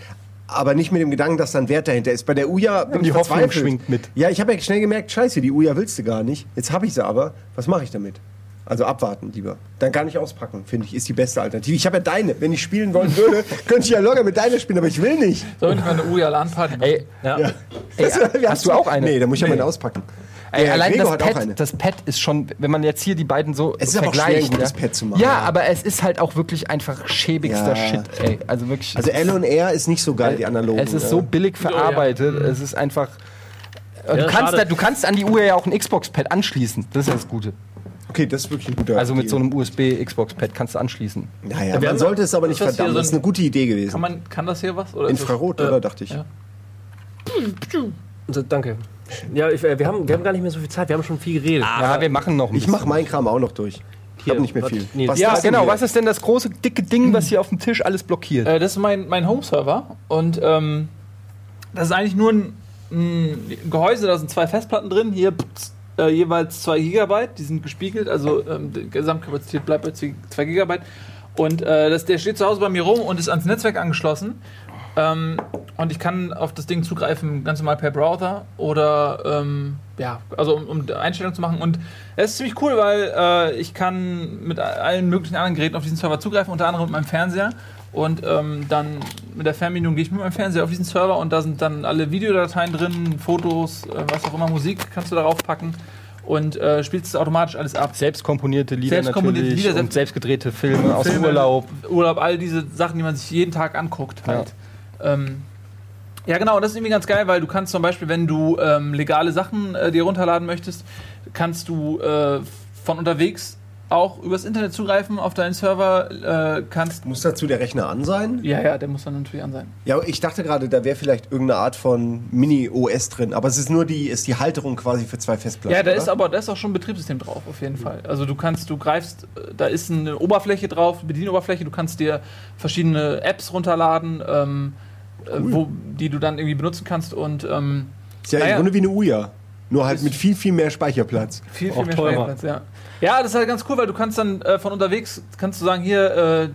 Aber nicht mit dem Gedanken, dass da ein Wert dahinter ist. Bei der Uja bin Die ich Hoffnung schwingt mit. Ja, ich habe ja schnell gemerkt, scheiße, die Uja willst du gar nicht. Jetzt habe ich sie aber. Was mache ich damit? Also abwarten lieber. Dann gar nicht auspacken, finde ich, ist die beste Alternative. Ich habe ja deine. Wenn ich spielen wollen würde, könnte ich ja locker mit deiner spielen, aber ich will nicht. Sollen wir eine Uja LAN-Party machen? Ey, Ja. ey, Wir hast du auch eine? Nee, da muss ich ja Nee. meine auspacken. Ey, allein das hat auch eine. Pad, das Pad ist schon, wenn man jetzt hier die beiden so Es ist aber auch schwer, vergleicht. ein gutes ja. Pad zu machen, Ja, ja. aber es ist halt auch wirklich einfach schäbigster Ja. Shit, ey. Also wirklich. Also L und R ist nicht so geil, die analogen. es ist ja. so billig ja. verarbeitet. Es ist einfach. du, Ja, kannst da, du kannst an die Uhr ja auch ein Xbox-Pad anschließen. Das ist ja das Gute. Okay, das ist wirklich ein guter Also mit so einem USB-Xbox-Pad kannst du anschließen. Naja, man sollte es aber nicht das verdammen. so Das ist ein- eine gute Idee gewesen. Kann, man, kann das hier was? Oder ist das- Infrarot, äh, oder? Dachte ich. ja. Also, danke. Ja, ich, äh, wir, haben, wir haben gar nicht mehr so viel Zeit. Wir haben schon viel geredet. Ja, wir machen noch ein Ich mache meinen Kram auch noch durch. Ich habe nicht mehr was- viel. nee, Was Ja, genau. hier? Was ist denn das große, dicke Ding, was hier auf dem Tisch alles blockiert? Äh, das ist mein, mein Home-Server. Und ähm, das ist eigentlich nur ein, ein Gehäuse, da sind zwei Festplatten drin. Hier pst, äh, jeweils 2 GB, die sind gespiegelt, also ähm, die Gesamtkapazität bleibt bei 2 GB. Und äh, das, der steht zu Hause bei mir rum und ist ans Netzwerk angeschlossen. Ähm, und ich kann auf das Ding zugreifen, ganz normal per Browser oder ähm, ja, also um, um Einstellungen zu machen. Und es ist ziemlich cool, weil äh, ich kann mit allen möglichen anderen Geräten auf diesen Server zugreifen, unter anderem mit meinem Fernseher. Und ähm, dann mit der Fernbedienung gehe ich mit meinem Fernseher auf diesen Server und da sind dann alle Videodateien drin, Fotos, äh, was auch immer, Musik kannst du darauf packen und äh, spielst es automatisch alles ab. Selbst komponierte Lieder Selbst komponierte natürlich Lieder, selbst- selbst gedrehte Filme aus Filme, Urlaub. Urlaub, all diese Sachen, die man sich jeden Tag anguckt halt. Ähm, ja, genau, und das ist irgendwie ganz geil, weil du kannst zum Beispiel, wenn du ähm, legale Sachen äh, dir runterladen möchtest, kannst du äh, von unterwegs auch übers Internet zugreifen auf deinen Server, äh, kannst... Muss dazu der Rechner an sein? Ja, ja, der muss dann natürlich an sein. Ja, ich dachte gerade, da wäre vielleicht irgendeine Art von Mini-OS drin, aber es ist nur die, ist die Halterung quasi für zwei Festplatten. Ja, da oder? ist aber da ist auch schon ein Betriebssystem drauf, auf jeden Fall. Also du kannst, du greifst, äh, da ist eine Oberfläche drauf, eine Bedienoberfläche, du kannst dir verschiedene Apps runterladen, ähm, äh, wo, die du dann irgendwie benutzen kannst und ähm, Ist ja naja. im Grunde wie eine Uja. Nur halt mit viel, viel mehr Speicherplatz. viel, Auch viel mehr teurer. Speicherplatz, ja. Ja, das ist halt ganz cool, weil du kannst dann äh, von unterwegs, kannst du sagen, hier äh,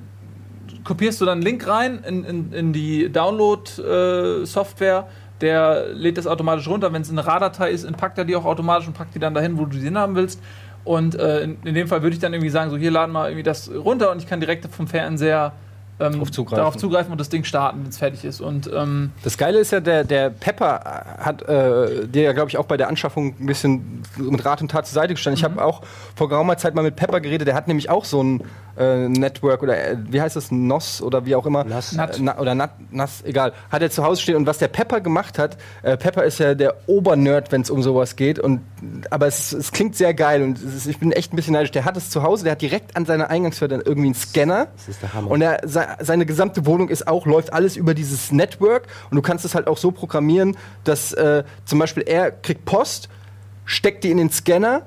kopierst du dann einen Link rein in, in, in die Download-Software, der lädt das automatisch runter. Wenn es eine RAR-Datei ist, entpackt er die auch automatisch und packt die dann dahin, wo du sie hinhaben willst. Und äh, in, in dem Fall würde ich dann irgendwie sagen, so hier laden mal irgendwie das runter und ich kann direkt vom Fernseher ähm, Drauf zugreifen. darauf zugreifen und das Ding starten, wenn es fertig ist. Und ähm, Das Geile ist ja, der, der Pepper hat äh, dir ja, glaube ich, auch bei der Anschaffung ein bisschen mit Rat und Tat zur Seite gestanden. Ich habe auch vor geraumer Zeit mal mit Pepper geredet. Der hat nämlich auch so ein äh, Network oder äh, wie heißt das, NOS oder wie auch immer. NAS. Äh, na, oder NAT, NAS, egal. Hat er zu Hause stehen. Und was der Pepper gemacht hat, äh, Pepper ist ja der Obernerd, wenn es um sowas geht. Und, aber es, es klingt sehr geil und es ist, ich bin echt ein bisschen neidisch. Der hat es zu Hause, der hat direkt an seiner Eingangstür dann irgendwie einen Scanner. Das ist der Hammer. Und er, se- seine gesamte Wohnung ist auch, läuft alles über dieses Network und du kannst es halt auch so programmieren, dass äh, zum Beispiel er kriegt Post, steckt die in den Scanner,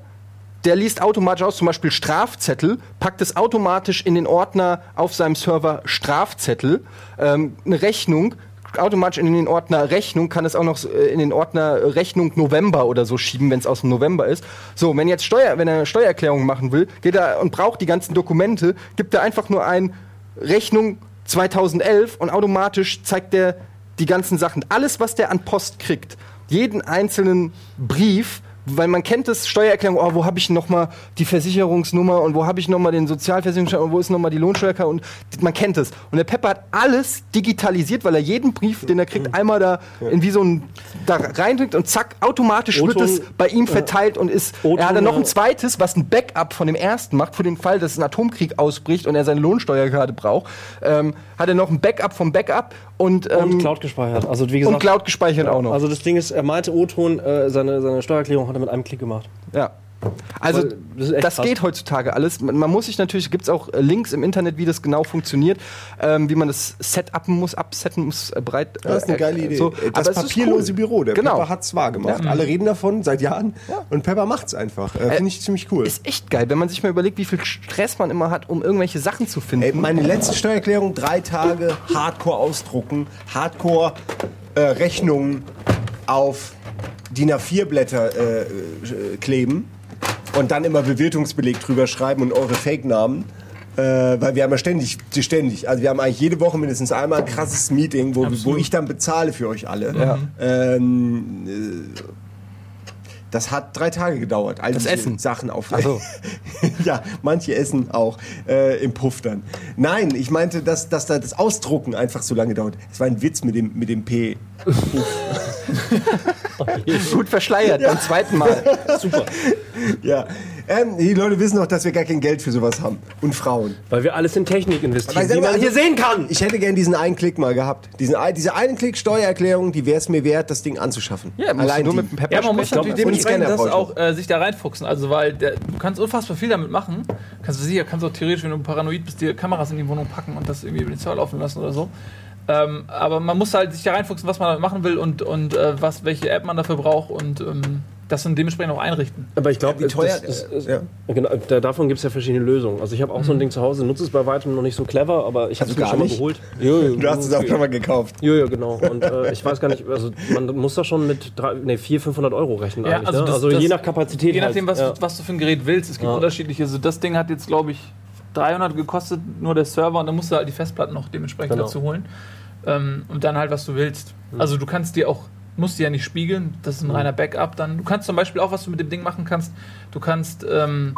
der liest automatisch aus, zum Beispiel Strafzettel, packt es automatisch in den Ordner auf seinem Server Strafzettel, ähm, eine Rechnung, automatisch in den Ordner Rechnung, kann es auch noch äh, in den Ordner Rechnung November oder so schieben, wenn es aus dem November ist. So, wenn jetzt Steuer, wenn er eine Steuererklärung machen will, geht er und braucht die ganzen Dokumente, gibt er einfach nur ein Rechnung 2011 und automatisch zeigt der die ganzen Sachen. Alles, was der an Post kriegt, jeden einzelnen Brief, weil man kennt das Steuererklärung, oh, wo habe ich noch mal die Versicherungsnummer und wo habe ich noch mal den Sozialversicherungsschein und wo ist noch mal die Lohnsteuer und man kennt es. Und der Pepper hat alles digitalisiert, weil er jeden Brief, den er kriegt, einmal da in wie so ein da reindrückt und zack, automatisch wird es bei ihm verteilt und ist. Er hat dann noch ein zweites, was ein Backup von dem ersten macht, für den Fall, dass ein Atomkrieg ausbricht und er seine Lohnsteuer gerade braucht. Ähm, hat er noch ein Backup vom Backup und, ähm, Und Cloud gespeichert. Also wie gesagt, und Cloud gespeichert auch noch. Also das Ding ist, er meinte O-Ton, äh, seine, seine Steuererklärung hat er mit einem Klick gemacht. Ja. Also, das das, geht heutzutage alles. Man, man muss sich natürlich, gibt es auch äh, Links im Internet, wie das genau funktioniert, ähm, wie man das setupen muss, absetten muss, äh, breit. Das ist eine äh, geile Idee. So. Das Aber es papierlose cool. Büro. Der Genau. Pepper hat es wahr gemacht. Alle reden davon seit Jahren und Pepper macht's einfach. Äh, Finde ich ziemlich cool. Ist echt geil, wenn man sich mal überlegt, wie viel Stress man immer hat, um irgendwelche Sachen zu finden. Ey, meine letzte Steuererklärung, drei Tage Hardcore ausdrucken, Hardcore äh, Rechnungen auf DIN A4 Blätter äh, äh, kleben und dann immer Bewirtungsbeleg drüber schreiben und eure Fake-Namen. Äh, weil wir haben ja ständig, ständig, also wir haben eigentlich jede Woche mindestens einmal ein krasses Meeting, wo, wo ich dann bezahle für euch alle. Ähm, äh, das hat drei Tage gedauert. All Das Essen? Sachen auf. Ach so. ja, manche essen auch äh, im Puff dann. Nein, ich meinte, dass, dass da das Ausdrucken einfach so lange dauert. Es war ein Witz mit dem, mit dem P. Gut verschleiert, beim zweiten Mal. Super. Ja. Ähm, die Leute wissen doch, dass wir gar kein Geld für sowas haben. Und Frauen. Weil wir alles in Technik investieren, die man hier also- sehen kann. Ich hätte gern diesen einen Klick mal gehabt. Diesen, diese einen Klick Steuererklärung, die wäre es mir wert, das Ding anzuschaffen. Ja, du nur die. mit dem Pepper Ja, man muss natürlich dementsprechend Scanner das auch äh, sich da reinfuchsen. Also, weil der, du kannst unfassbar viel damit machen. Kannst du sicher, kannst auch theoretisch, wenn du paranoid bist, dir Kameras in die Wohnung packen und das irgendwie über den Server laufen lassen oder so. Ähm, aber man muss halt sich da reinfuchsen, was man damit machen will und, und äh, was, welche App man dafür braucht und ähm, das dann dementsprechend auch einrichten. Aber ich glaube, wie teuer- das, das, ja. genau, da, davon gibt es ja verschiedene Lösungen. Also ich habe auch so ein Ding zu Hause, nutze es bei weitem noch nicht so clever, aber ich habe es mir gar schon mal nicht? geholt. Jo, jo, Du hast es auch schon mal gekauft. Jo, jo, genau. Und äh, ich weiß gar nicht, also man muss da schon mit drei, nee, 400, 500 Euro rechnen Ja, also ne? das- also das- je nach Kapazität. Je nachdem, was, halt. du, was du für ein Gerät willst. Es gibt Ja. unterschiedliche. Also das Ding hat jetzt, glaube ich, 300 gekostet, nur der Server. Und dann musst du halt die Festplatten noch dementsprechend Genau. dazu holen. Ähm, und dann halt, was du willst. Also du kannst dir auch, musst dir ja nicht spiegeln. Das ist ein reiner Backup dann. Du kannst zum Beispiel auch, was du mit dem Ding machen kannst, du kannst ähm,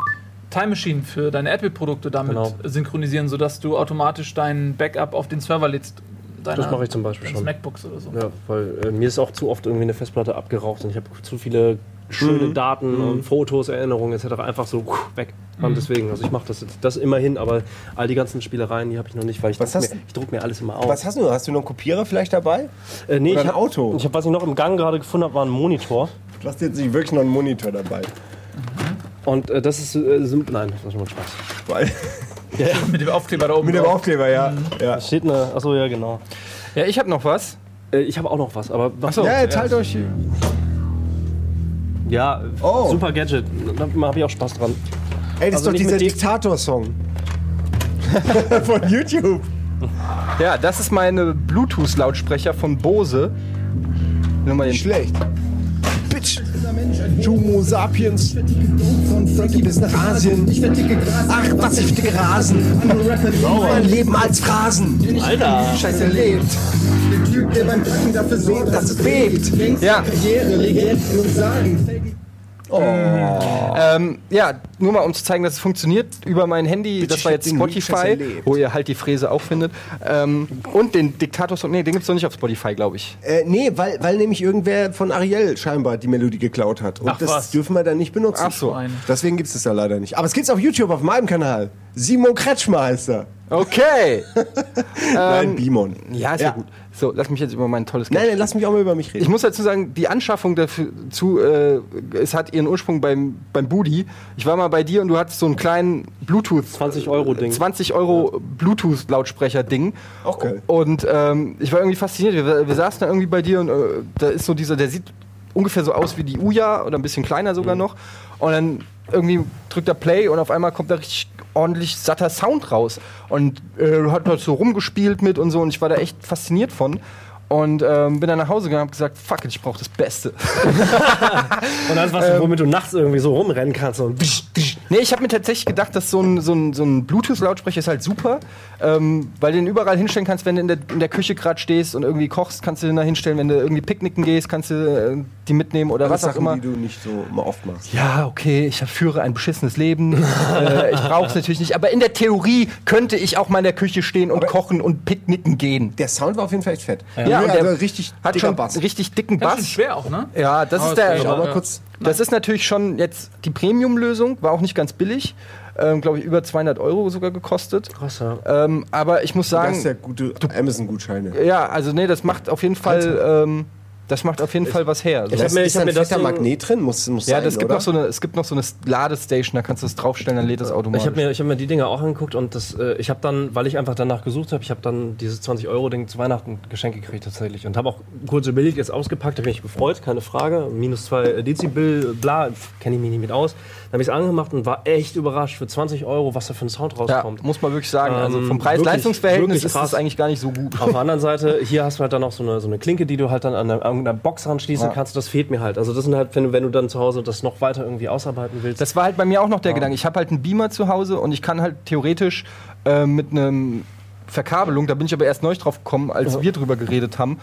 Time Machine für deine Apple-Produkte damit Genau. synchronisieren, sodass du automatisch dein Backup auf den Server lädst. Das mache ich zum Beispiel schon. MacBooks oder so. Ja, weil äh, mir ist auch zu oft irgendwie eine Festplatte abgeraucht und ich habe zu viele schöne Mhm. Daten und Fotos, Erinnerungen etc. einfach so weg. Mhm. Und deswegen, also ich mache das jetzt das immerhin, aber all die ganzen Spielereien, die habe ich noch nicht, weil ich Was hast mir, ich druck mir alles immer aus. Was hast du? Hast du noch einen Kopierer vielleicht dabei? Äh, nee, Oder ich ein hab, Auto? Ich habe, was ich noch im Gang gerade gefunden habe, war ein Monitor. Du hast jetzt nicht wirklich noch einen Monitor dabei. Und äh, das ist, äh, sim- nein, das ist nur Spaß. Weil, Mit dem Aufkleber da oben. mit dem. Aufkleber, ja. Mhm. ja. Da steht eine, achso, ja, genau. Ja, ich habe noch was. Äh, ich habe auch noch was, aber was, Achso. Ja, jetzt halt euch. Ja, Oh. super Gadget. Da habe ich auch Spaß dran. Ey, das Also ist nicht doch dieser mit Diktator-Song. Von YouTube. Ja, das ist meine Bluetooth-Lautsprecher von Bose. Nur mal den Nicht schlecht. Bitch. Homo sapiens. Frankie bis nach Asien. Ach, was ich dicke Rasen. Mein Leben als Phrasen. Alter! Scheiße lebt. Dass es bebt. Ja. Ähm, ja, nur mal um zu zeigen, dass es funktioniert über mein Handy. Bitte das war jetzt Spotify, wo ihr halt die Fräse auch findet. Ähm, und den Diktator-Song, nee, den gibt's noch nicht auf Spotify, glaube ich. Äh, nee, weil, weil nämlich irgendwer von Ariel scheinbar die Melodie geklaut hat. Und Ach, das was. dürfen wir dann nicht benutzen. Ach so. Deswegen gibt es das da leider nicht. Aber es gibt's auf YouTube, auf meinem Kanal. Simon Kretschmer heißt er. Okay. Nein, Bimon. ja, ist ja. gut. So, lass mich jetzt über mein tolles Nein, Gadget nein, lass mich auch mal über mich Ich reden. muss dazu sagen, die Anschaffung dazu, äh, es hat ihren Ursprung beim, beim Budi. Ich war mal bei dir und du hattest so einen kleinen Bluetooth. 20 Euro Ding. 20 Euro Bluetooth-Lautsprecher-Ding. Auch geil. Und ähm, ich war irgendwie fasziniert. Wir, wir saßen da irgendwie bei dir und äh, da ist so dieser, der sieht ungefähr so aus wie die Uja oder ein bisschen kleiner sogar noch. Und dann irgendwie drückt er Play und auf einmal kommt da richtig ordentlich satter Sound raus. Und äh, hat dort so rumgespielt mit und so und ich war da echt fasziniert von. Und ähm, bin dann nach Hause gegangen und hab gesagt, fuck it, ich brauche das Beste. Und das, was, womit du nachts irgendwie so rumrennen kannst. Und Nee, ich habe mir tatsächlich gedacht, dass so ein, so ein, so ein Bluetooth-Lautsprecher ist halt super, ähm, weil du den überall hinstellen kannst, wenn du in der, in der Küche gerade stehst und irgendwie kochst, kannst du den da hinstellen. Wenn du irgendwie picknicken gehst, kannst du äh, die mitnehmen oder was auch Sachen, immer. die du nicht so mal oft machst. Ja, okay, ich führe ein beschissenes Leben. äh, ich brauche es natürlich nicht. Aber in der Theorie könnte ich auch mal in der Küche stehen und kochen und picknicken gehen. Der Sound war auf jeden Fall echt fett. Ja, und also der richtig Hat schon Bass. richtig dicken Ganz schön Bass. schwer auch, ne? Ja, das Aber ist der. es- Schau mal Ja. kurz. Das ist natürlich schon jetzt die Premium-Lösung, war auch nicht ganz billig. Ähm, Glaube ich, über 200 Euro sogar gekostet. Krass, ja. Ähm, aber ich muss sagen, hast ja gute Amazon-Gutscheine. ja, also nee, das macht auf jeden Fall, ähm, das macht auf jeden Fall was her. So. Ich hab ist mir- ist hab da ein mir das Ding- Magnet drin? Muss, muss ja, sein, das gibt oder? noch so eine, es gibt noch so eine Ladestation, da kannst du es draufstellen, dann lädt es automatisch. Ich habe mir, ich hab mir die Dinger auch angeguckt und das, äh, ich habe dann, weil ich einfach danach gesucht habe, ich habe dann dieses 20-Euro-Ding zu Weihnachten geschenkt gekriegt tatsächlich und habe auch kurz überlegt, jetzt ausgepackt, habe mich gefreut, keine Frage. Minus 2 Dezibel, bla, kenne ich mich nicht mit aus. Dann habe ich es angemacht und war echt überrascht für 20 Euro, was da für ein Sound ja, rauskommt. muss man wirklich sagen. also Ähm, vom wirklich- Preis-Leistungs-Verhältnis ist das eigentlich gar nicht so gut. Auf der anderen Seite, hier hast du halt dann noch so eine, so eine Klinke, die du halt dann an einer, an einer Box ranschließen Ja. kannst. Das fehlt mir halt. Also das sind halt, wenn du, wenn du dann zu Hause das noch weiter irgendwie ausarbeiten willst. Das war halt bei mir auch noch der Gedanke. Ich habe halt einen Beamer zu Hause und ich kann halt theoretisch äh, mit einem Verkabelung, da bin ich aber erst neu drauf gekommen, als wir drüber geredet haben,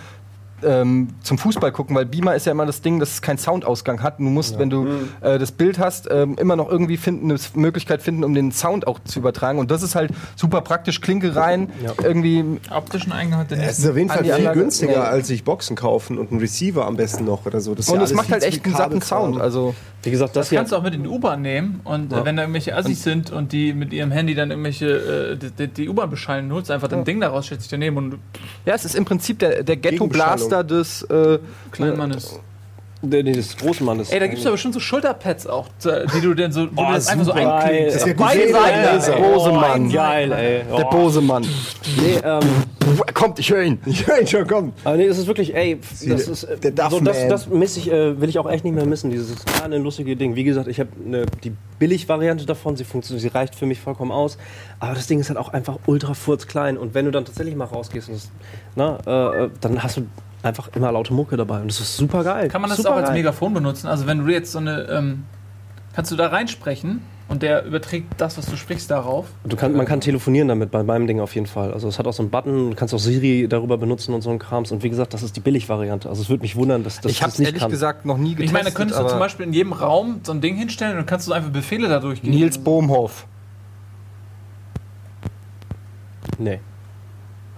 ähm, zum Fußball gucken, weil Beamer ist ja immer das Ding, dass es keinen Soundausgang hat. Du musst, wenn du äh, das Bild hast, ähm, immer noch irgendwie finden, eine Möglichkeit finden, um den Sound auch zu übertragen. Und das ist halt super praktisch. Klinke rein, Ja. irgendwie. Optischen Eingang hat der Es ist auf jeden Fall viel Anlage- günstiger, Nee. als sich Boxen kaufen und einen Receiver am besten noch oder so. Das Und ja es macht halt echt einen satten. Sound. Also Wie gesagt, das, Das kannst du auch mit in die U-Bahn nehmen und äh, wenn da irgendwelche Assis sind und die mit ihrem Handy dann irgendwelche äh, die, die, U-Bahn beschallen, holst einfach dein Ding daraus, stellst dich daneben und ja, es ist im Prinzip der, der Ghetto-Blaster des. Äh, Kleinmann ist. Nee, nee, das große Mann ist. Ey, da gibt es aber schon so Schulterpads auch, die du dann so, wo du das einfach so einklickst. Das ist ja Beide. Seiten. Der bose Mann. Geil, ey. Der Oh. bose Mann. Nee, ähm, Kommt, ich höre ihn. Ich höre ihn schon kommen. aber nee, es ist wirklich, ey, das ist, äh, der Duff so, das, das miss ich, äh, will ich auch echt nicht mehr missen, dieses kleine, lustige Ding. Wie gesagt, ich habe ne, die Billig-Variante davon, sie funktioniert, sie reicht für mich vollkommen aus. Aber das Ding ist halt auch einfach ultra furzklein. Und wenn du dann tatsächlich mal rausgehst, und das, na, äh, äh, dann hast du einfach immer laute Mucke dabei. Und das ist super geil. Kann man das super auch als geil. Megafon benutzen? Also wenn du jetzt so eine, ähm, kannst du da reinsprechen und der überträgt das, was du sprichst, darauf. Du kann, man kann telefonieren damit bei meinem Ding auf jeden Fall. Also es hat auch so einen Button, du kannst auch Siri darüber benutzen und so ein Krams. Und wie gesagt, das ist die Billig-Variante. Also es würde mich wundern, dass das Ich habe das nicht ehrlich kann. gesagt noch nie getestet. Ich meine, da könntest du zum Beispiel in jedem Raum so ein Ding hinstellen und dann kannst du einfach Befehle da durchgehen. Nils Bohmhoff. Nee.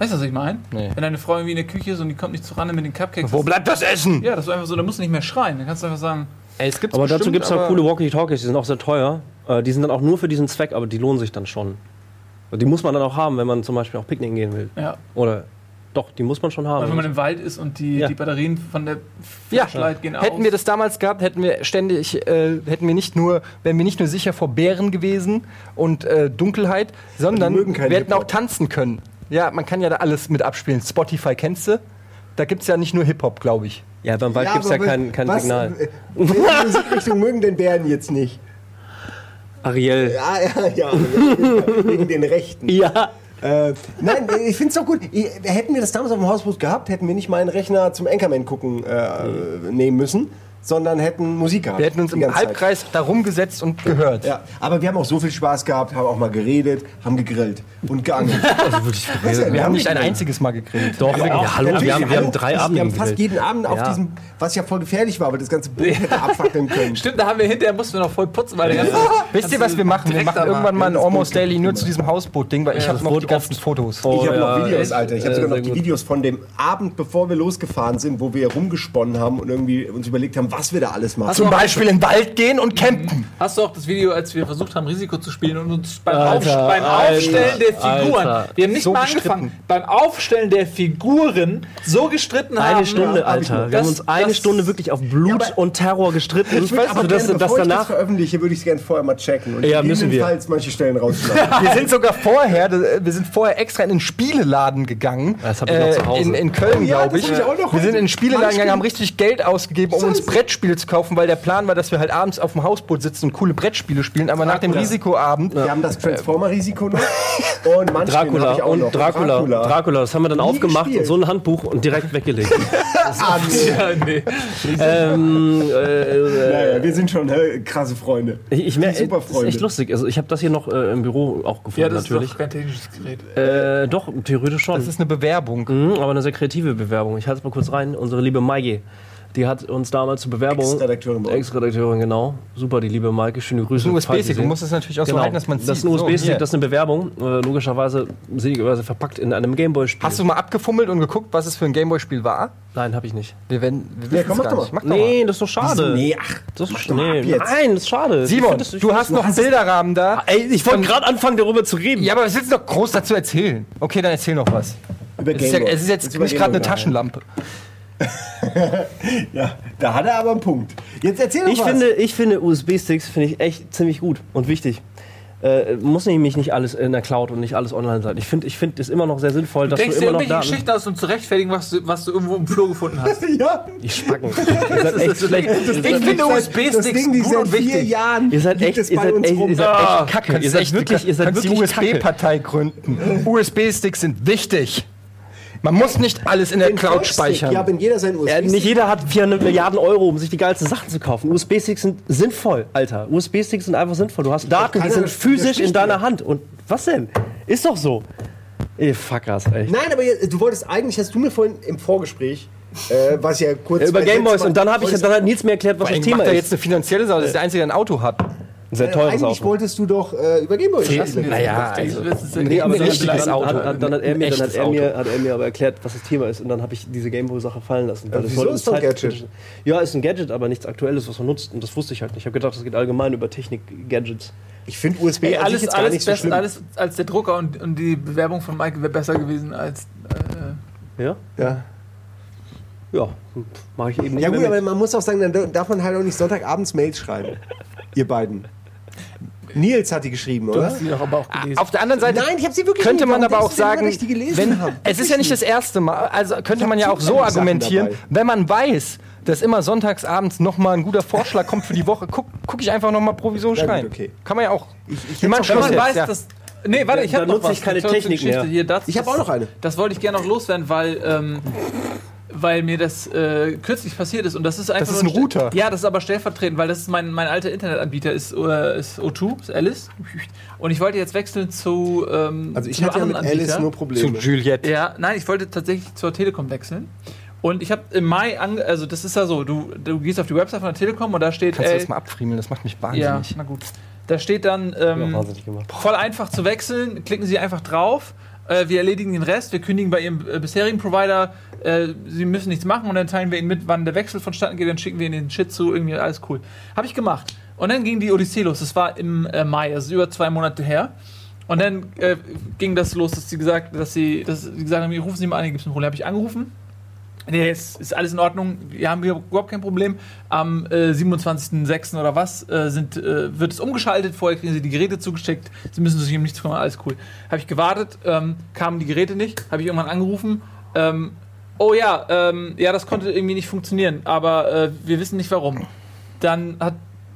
Weißt du, was ich meine? Nee. Wenn deine Frau irgendwie in der Küche ist und die kommt nicht zurande mit den Cupcakes. Wo bleibt das Essen? ja, das ist einfach so, da musst du nicht mehr schreien. Dann kannst du einfach sagen, Ey, es gibt's Aber dazu bestimmt, gibt es auch aber- coole Walkie-Talkies, die sind auch sehr teuer. Äh, die sind dann auch nur für diesen Zweck, aber die lohnen sich dann schon. Die muss man dann auch haben, wenn man zum Beispiel auch picknicken gehen will. ja. Oder doch, die muss man schon Weil wenn haben. man im Wald ist und die, Ja. die Batterien von der Ja, Flashlight gehen hätten aus. wir das damals gehabt, hätten wir ständig, äh, hätten wir nicht nur, wären wir nicht nur sicher vor Bären gewesen und äh, Dunkelheit, sondern wir hätten auch tanzen können. Ja, man kann ja da alles mit abspielen. Spotify kennst du? Da gibt es ja nicht nur Hip-Hop, glaube ich. Ja, beim Wald gibt es ja kein, kein was- Signal. äh, Welche Musikrichtung mögen denn Bären jetzt nicht? Ariel. Ja, ja, ja. Wegen den Rechten. Ja. Äh, nein, ich finde es doch gut. Hätten wir das damals auf dem Hausboot gehabt, hätten wir nicht meinen Rechner zum Anchorman gucken äh, nehmen müssen, sondern hätten Musik gehabt. Wir hätten uns im ganze Zeit. Halbkreis da rumgesetzt und gehört. Ja, aber wir haben auch so viel Spaß gehabt, haben auch mal geredet, haben gegrillt und geangelt. Also Wir haben nicht ein einziges Mal gegrillt. Doch, ja, hallo, wir haben, wir haben drei Abende Wir haben fast gegrillt. jeden Abend auf Ja. diesem, was ja voll gefährlich war, aber das ganze Boot hätte abfackeln können. Stimmt, da haben wir hinterher mussten wir noch voll putzen, weil der ganze. Wisst ihr, was wir machen? Wir machen irgendwann mal ein Almost Daily nur zu diesem Hausboot-Ding, weil ich habe noch die ganzen Fotos. Ich habe ja, noch Videos? Alter. Ich habe sogar noch die. Videos von dem Abend, bevor wir losgefahren sind, wo wir rumgesponnen haben und irgendwie uns überlegt haben, was wir da alles machen. Zum Beispiel in den Wald gehen und campen. Hast du auch das Video, als wir versucht haben, Risiko zu spielen und uns beim, Alter, Aufst beim Alter, Aufstellen der Figuren, Alter. wir haben nicht So mal gestritten. angefangen, beim Aufstellen der Figuren so gestritten haben. Eine Stunde, ich. Alter. Wir haben Das- uns eine das- Stunde wirklich auf Blut aber- und Terror gestritten. Ich würde aber sodass gerne, das bevor ich das danach. veröffentliche, würde ich es gerne vorher mal checken. Und Ja, müssen wir. manche Stellen rausschneiden. Wir sind sogar vorher, wir sind vorher extra in den Spieleladen gegangen. Äh, Das habt ihr noch zu Hause. In, in Köln, Oh ja, glaube das ich. hab ich auch noch Wir sind in den. Spieleladen gegangen, haben richtig Geld ausgegeben, um uns Scheiße. Brettspiele zu kaufen, weil der Plan war, dass wir halt abends auf dem Hausboot sitzen und coole Brettspiele spielen. Aber nach dem Risikoabend Wir haben das Transformer-Risiko noch. Und Dracula ich auch und noch. Dracula. Dracula. das haben wir dann Nie aufgemacht gespielt. und so ein Handbuch und direkt weggelegt. Ah, nee. Ja, nee. ähm, äh, äh, Naja, wir sind schon äh, krasse Freunde. ich ich merke, Super das ist Freunde. echt lustig. Also ich habe das hier noch äh, im Büro auch gefunden, Ja, das natürlich. ist doch kein technisches Gerät. Äh, doch, theoretisch schon. Das ist eine Bewerbung. Mhm, aber eine sehr kreative Bewerbung. Ich halte es mal kurz rein. Unsere liebe Maike, die hat uns damals zur Bewerbung. Ex-Redakteurin. Ex-Redakteurin, genau. Super, die liebe Maike. Schöne Grüße. Ein falls Sie USB-Stick. Du musst es natürlich auch so Genau. halten, dass man es Das ist ein USB-Stick, das ist eine Bewerbung. Äh, logischerweise sinnigerweise verpackt in einem Gameboy-Spiel. Hast du mal abgefummelt und geguckt, was es für ein Gameboy-Spiel war? Nein, habe ich nicht. Wir werden. Wir Ja, komm, mach doch mal. Mach doch Nee, das ist doch schade. Nee, ach. Das ist, doch nee. Nein, das ist schade. Simon, das- ich du hast das- noch einen Bilderrahmen da. Ey, ich wollte gerade anfangen, darüber zu reden. Ja, aber willst du doch groß dazu erzählen? Okay, dann erzähl noch was. Über Es ist, ja, es ist jetzt nicht gerade eine Taschenlampe. Ja, da hat er aber einen Punkt. Jetzt erzähl doch Ich was. finde, ich finde USB-Sticks finde ich echt ziemlich gut und wichtig. Äh, muss nämlich nicht alles in der Cloud und nicht alles online sein. Ich finde, ich finde es immer noch sehr sinnvoll, dass du Denkst dir immer noch Daten. Geschichten aus, um zu rechtfertigen, was du, was du irgendwo im Flur gefunden hast? ja. Ich spacken. ihr seid echt schlecht. Ich finde USB-Sticks die gut seit und vier wichtig. Jahren Ihr seid echt, ihr seid echt, rum. ihr seid Ah, echt kacke. Ihr seid echt- wirklich, ihr seid die wirklich kacke. USB-Partei gründen. USB-Sticks sind wichtig. Man muss nicht alles in der Den Cloud Flash-Stick, speichern. Ja, wenn jeder sein USB Ja, nicht jeder hat 400 Milliarden Euro, um sich die geilsten Sachen zu kaufen. USB-Sticks sind sinnvoll, Alter. USB-Sticks sind einfach sinnvoll. Du hast Daten, die sind physisch in deiner. Hand. Und was denn? Ist doch so. Ey, fuckers, echt. Nein, aber jetzt- du wolltest eigentlich, hast du mir vorhin im Vorgespräch, äh, was ja kurz... Ja, über Gameboys und dann habe ich dann hat Nils mir erklärt, was das Thema macht er ist. jetzt eine finanzielle Sache, das ist der Einzige, der ein Auto hat. Ein sehr Äh, teures eigentlich Auto. wolltest du doch äh, über Gameboys spielen. Naja, also, Nee, aber Ein dann, richtiges Auto. Dann, hat er Ein mir, dann hat er mir, hat er mir aber erklärt, was das Thema ist. Und dann habe ich diese Gameboy-Sache fallen lassen. Weil Ja, das wieso ist doch ein Gadget? Ja, ist ein Gadget, aber nichts Aktuelles, was man nutzt. Und das wusste ich halt nicht. Ich habe gedacht, das geht allgemein über Technik-Gadgets. Ich finde USB Ey, alles, jetzt gar alles, nicht so alles als der Drucker und, und die Bewerbung von Mike wäre besser gewesen als. Äh, Ja? Ja. Ja, mache ich eben nicht Ja mehr gut, mit. aber man muss auch sagen, dann darf man halt auch nicht Sonntagabends Mails schreiben. Ihr beiden. Nils hat die geschrieben, Du oder? hast sie doch aber auch gelesen. Auf der anderen Seite Nein, ich habe sie wirklich könnte man aber auch sagen, die wenn, habe? es ist ja nicht das erste Mal, also könnte man ja auch so argumentieren, wenn man weiß, dass immer sonntagsabends noch mal ein guter Vorschlag kommt für die Woche, guck, guck ich einfach noch mal provisorisch Ja, rein. okay. Kann man ja auch. Ich, ich Wenn man weiß, ja. dass. Nee, warte, ich habe noch was. ich keine Technik Geschichte mehr. Hier, das, Ich hab auch noch eine. Das wollte ich gerne noch loswerden, weil, ähm, weil mir das äh, kürzlich passiert ist. Und das ist einfach. ist nur ein Router. Ja, das ist aber stellvertretend, weil das ist mein, mein alter Internetanbieter, ist, äh, ist O2, ist Alice. Und ich wollte jetzt wechseln zu. Ähm, Also ich zu hatte ja mit anderen Alice Anbieter. nur Zu Probleme. Juliette. Ja, nein, ich wollte tatsächlich zur Telekom wechseln. Und ich habe im Mai, ange also das ist ja so, du, du gehst auf die Website von der Telekom und da steht, Kannst du ey, das mal abfriemeln? Das macht mich ja, wahnsinnig. na gut. Da steht dann, Ja, ähm, wahnsinnig gemacht. voll einfach zu wechseln, klicken Sie einfach drauf. Äh, wir erledigen den Rest, wir kündigen bei Ihrem äh, bisherigen Provider, äh, Sie müssen nichts machen und dann teilen wir Ihnen mit, wann der Wechsel vonstatten geht, dann schicken wir Ihnen den Shit zu, irgendwie alles cool. Habe ich gemacht. Und dann ging die Odyssee los, das war im äh, Mai, also über zwei Monate her. Und dann äh, ging das los, dass sie gesagt, dass sie, dass sie gesagt haben, rufen Sie mal an, hier gibt es ein Problem. Habe ich angerufen. Nee, ist, ist alles in Ordnung. Wir haben hier überhaupt kein Problem. Am äh, 27.06. oder was äh, sind, äh, wird es umgeschaltet. Vorher kriegen Sie die Geräte zugesteckt. Sie müssen sich um nichts kümmern. Alles cool. Habe ich gewartet, ähm, kamen die Geräte nicht. Habe ich irgendwann angerufen. Ähm, oh ja, ähm, ja, das konnte irgendwie nicht funktionieren. Aber äh, wir wissen nicht warum. Dann hat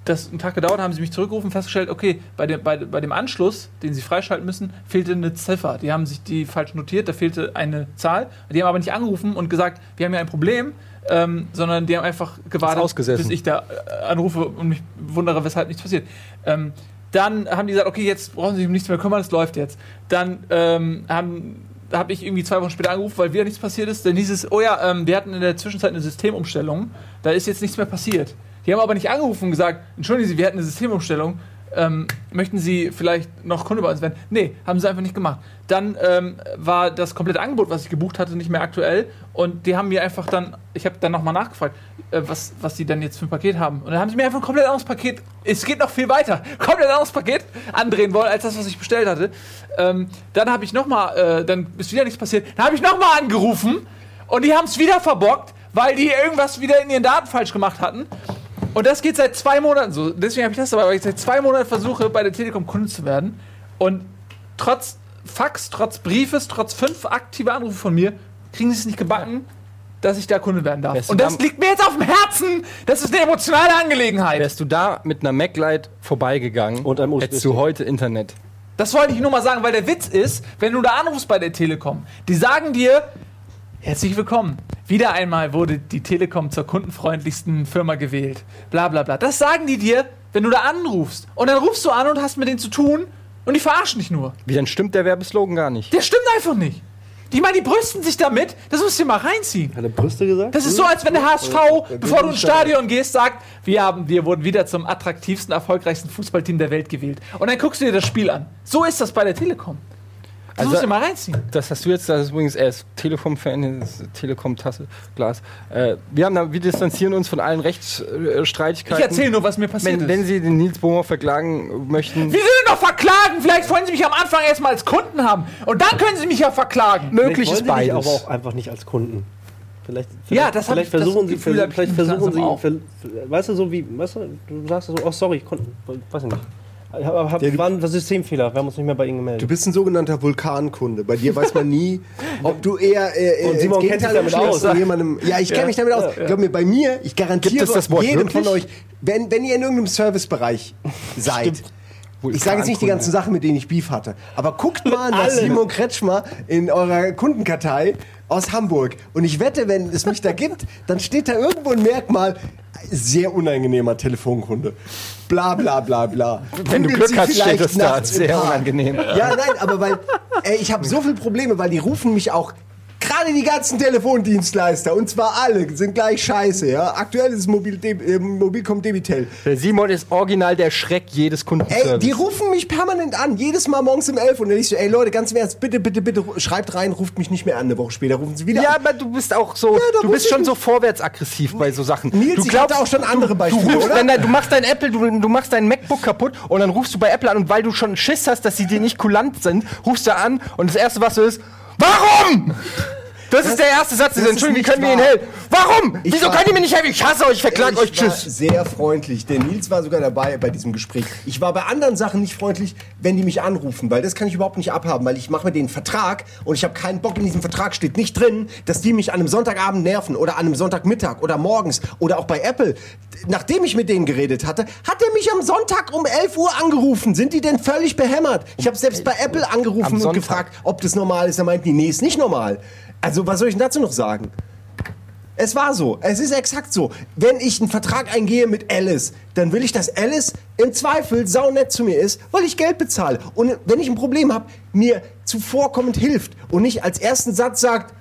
das einen Tag gedauert, haben sie mich zurückgerufen, festgestellt, okay, bei dem, bei, bei dem Anschluss, den sie freischalten müssen, fehlte eine Ziffer. Die haben sich die falsch notiert, da fehlte eine Zahl. Die haben aber nicht angerufen und gesagt, wir haben hier ein Problem, ähm, sondern die haben einfach gewartet, bis ich da äh, anrufe und mich wundere, weshalb nichts passiert. Ähm, dann haben die gesagt, okay, jetzt brauchen Sie sich um nichts mehr kümmern, es läuft jetzt. Dann ähm, haben habe ich irgendwie zwei Wochen später angerufen, weil wieder nichts passiert ist. Dann hieß es, oh ja, ähm, wir hatten in der Zwischenzeit eine Systemumstellung, da ist jetzt nichts mehr passiert. Die haben aber nicht angerufen und gesagt, entschuldigen Sie, wir hatten eine Systemumstellung, ähm, möchten Sie vielleicht noch Kunde bei uns werden? Nee, haben sie einfach nicht gemacht. Dann ähm, war das komplette Angebot, was ich gebucht hatte, nicht mehr aktuell und die haben mir einfach dann, ich habe dann nochmal nachgefragt, äh, was, was die denn jetzt für ein Paket haben. Und dann haben sie mir einfach ein komplett anderes Paket, es geht noch viel weiter, komplett anderes Paket andrehen wollen, als das, was ich bestellt hatte. Ähm, dann habe ich nochmal, äh, dann ist wieder nichts passiert, dann habe ich nochmal angerufen und die haben es wieder verbockt, weil die irgendwas wieder in ihren Daten falsch gemacht hatten. Und das geht seit zwei Monaten so. Deswegen habe ich das dabei, weil ich seit zwei Monaten versuche, bei der Telekom Kunde zu werden. Und trotz Fax, trotz Briefes, trotz fünf aktive Anrufe von mir, kriegen sie es nicht gebacken, dass ich da Kunde werden darf. Wärst Und das da- liegt mir jetzt auf dem Herzen. Das ist eine emotionale Angelegenheit. Wärst du da mit einer MacLight vorbeigegangen, Und einem hättest du heute Internet. Das wollte ich nur mal sagen, weil der Witz ist, wenn du da anrufst bei der Telekom, die sagen dir, herzlich willkommen. Wieder einmal wurde die Telekom zur kundenfreundlichsten Firma gewählt. Bla bla bla. Das sagen die dir, wenn du da anrufst. Und dann rufst du an und hast mit denen zu tun und die verarschen dich nur. Wie dann stimmt der Werbeslogan gar nicht. Der stimmt einfach nicht. Die meinen, die brüsten sich damit, das musst du dir mal reinziehen. Hat er Brüste gesagt? Das ist so, als wenn der HSV, bevor du ins Stadion gehst, sagt, wir, haben, wir wurden wieder zum attraktivsten, erfolgreichsten Fußballteam der Welt gewählt. Und dann guckst du dir das Spiel an. So ist das bei der Telekom. Das Also- musst du mal reinziehen. Das hast du jetzt, das ist übrigens, er ist Telekom-Fan, Telekom-Tasse, Glas. Äh, wir, haben da, wir distanzieren uns von allen Ich Rechtsstreitigkeiten. erzähle nur, was mir passiert wenn, wenn ist. Sie den Nils Bohmer verklagen möchten, Wie will denn noch verklagen? Vielleicht wollen Sie mich am Anfang erstmal als Kunden haben. Und dann können Sie mich ja verklagen. möglich ist Vielleicht beides. aber auch einfach nicht als Kunden. Vielleicht, Ja, das vielleicht ich- das versuchen sie, ich vielleicht versuchen sie, weißt du, so wie, weißt du, du sagst so, oh sorry, Kunden, weiß ich nicht. Hab, hab, Ja, du- war ein Systemfehler, wir haben uns nicht mehr bei Ihnen Du gemeldet. bist ein sogenannter Vulkankunde. Bei dir weiß man nie, ob du eher äh, Und Simon ins kennt sich damit aus. jemandem. Ja, ich kenne mich damit aus. Glaub mir, bei mir, ich garantiere das jedem von euch, wenn, wenn ihr in irgendeinem Servicebereich seid. Ich sage jetzt nicht die ganzen Sachen, mit denen ich Beef hatte, aber guckt mal nach. Simon Kretschmer in eurer Kundenkartei aus Hamburg. Und ich wette, wenn es mich da gibt, dann steht da irgendwo ein Merkmal, sehr unangenehmer Telefonkunde. Bla bla bla bla. Wenn du Googelt Glück hast, steht das da. Sehr unangenehm. Ja, nein, aber weil ey, ich habe so viele Probleme, weil die rufen mich auch gerade die ganzen Telefondienstleister und zwar alle sind gleich scheiße, ja. Aktuell ist es Mobil äh, Mobilcom Debitel. Der Simon ist original der Schreck jedes Ey, Kundenservice. die rufen mich permanent an, jedes Mal morgens um 11 und dann ich so, ey Leute, ganz im Ernst, bitte, bitte, bitte, schreibt rein, ruft mich nicht mehr an, eine Woche später rufen sie wieder ja, an. aber du bist auch so, da du bist schon so vorwärtsaggressiv bei so Sachen. Nils, du hatte auch schon andere du Beispiele, rufst, oder? Du machst dein Apple, du, du machst dein MacBook kaputt und dann rufst du bei Apple an und weil du schon Schiss hast, dass sie dir nicht kulant sind, rufst du an und das erste, was du ist, warum? Das, ist der erste Satz, das Entschuldigung, wie können wir nicht Ihnen helfen? Warum? Ich Wieso war- könnt ihr mir nicht helfen? Ich hasse euch, ich verklag euch, war tschüss. sehr freundlich. Der Nils war sogar dabei bei diesem Gespräch. Ich war bei anderen Sachen nicht freundlich, wenn die mich anrufen, weil das kann ich überhaupt nicht abhaben, weil ich mache denen einen Vertrag und ich habe keinen Bock. In diesem Vertrag steht nicht drin, dass die mich an einem Sonntagabend nerven oder an einem Sonntagmittag oder morgens oder auch bei Apple. Nachdem ich mit denen geredet hatte, hat er mich am Sonntag um 11 Uhr angerufen. Sind die denn völlig behämmert? Ich habe selbst bei Apple angerufen und gefragt, ob das normal ist. Da meinten die, nee, ist nicht normal. Also was soll ich denn dazu noch sagen? Es war so. Es ist exakt so. Wenn ich einen Vertrag eingehe mit Alice, dann will ich, dass Alice im Zweifel saunett zu mir ist, weil ich Geld bezahle. Und wenn ich ein Problem habe, mir zuvorkommend hilft und nicht als ersten Satz sagt,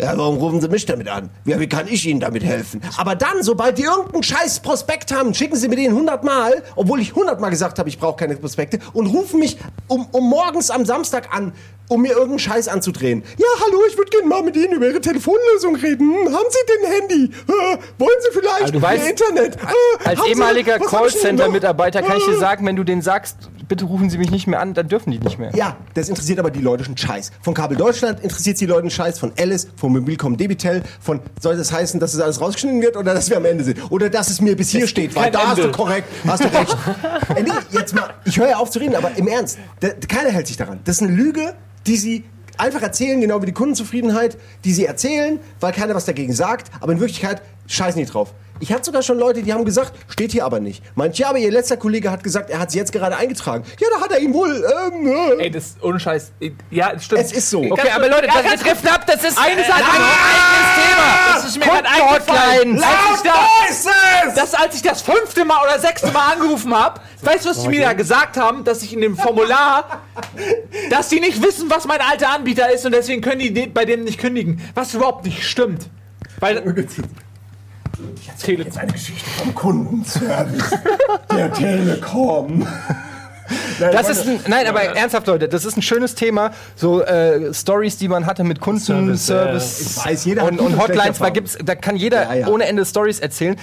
ja, warum rufen Sie mich damit an? Ja, wie kann ich Ihnen damit helfen? Aber dann, sobald die irgendeinen scheiß Prospekt haben, schicken Sie mir den 100 Mal, obwohl ich 100 Mal gesagt habe, ich brauche keine Prospekte, und rufen mich um, um morgens am Samstag an, um mir irgendeinen Scheiß anzudrehen. Ja, hallo, ich würde gerne mal mit Ihnen über Ihre Telefonlösung reden. Haben Sie denn Handy? Äh, wollen Sie vielleicht du weißt, Internet? Äh, Als ehemaliger? Callcenter-Mitarbeiter kann ich dir Äh, sagen, wenn du denen sagst, bitte rufen Sie mich nicht mehr an, dann dürfen die nicht mehr. Ja, das interessiert aber die Leute schon Scheiß. Von Kabel Deutschland interessiert die Leute Scheiß, von Alice, von Mobilcom Debitel, von soll das heißen, dass es alles rausgeschnitten wird oder dass wir am Ende sind? Oder dass es mir bis hier steht, weil da hast du Ende. korrekt, hast du recht. äh, nee, jetzt mal, ich höre ja auf zu reden, aber im Ernst, da, keiner hält sich daran. Das ist eine Lüge, die sie einfach erzählen, genau wie die Kundenzufriedenheit, die sie erzählen, weil keiner was dagegen sagt, aber in Wirklichkeit scheißen die drauf. Ich hatte sogar schon Leute, die haben gesagt, steht hier aber nicht. Meint, ja, aber ihr letzter Kollege hat gesagt, er hat sie jetzt gerade eingetragen. Ja, da hat er ihn wohl, ähm, äh, Ey, das ist ohne Scheiß. Ja, stimmt. Es ist so. Ganz Okay, aber Leute, ja, das, treffen ab, das ist Eine Sache- ein eigenes Thema. Das ist mir gerade eingefallen. Kundenhotlines. Als ich da- ist es! Das, als ich das fünfte Mal oder sechste Mal angerufen habe, weißt du, was die mir da gesagt haben? Dass ich in dem Formular, dass die nicht wissen, was mein alter Anbieter ist und deswegen können die bei dem nicht kündigen. Was überhaupt nicht stimmt. Weil. Tele Jetzt eine Geschichte vom Kundenservice der Telekom. Nein, Das ich ist ein, nein, aber ernsthaft, Leute, das ist ein schönes Thema. So äh, Stories, die man hatte mit Kundenservice Service, Ich weiß, jeder und, und Hotlines. Da, gibt's, da kann jeder Ja, ja. ohne Ende Stories erzählen.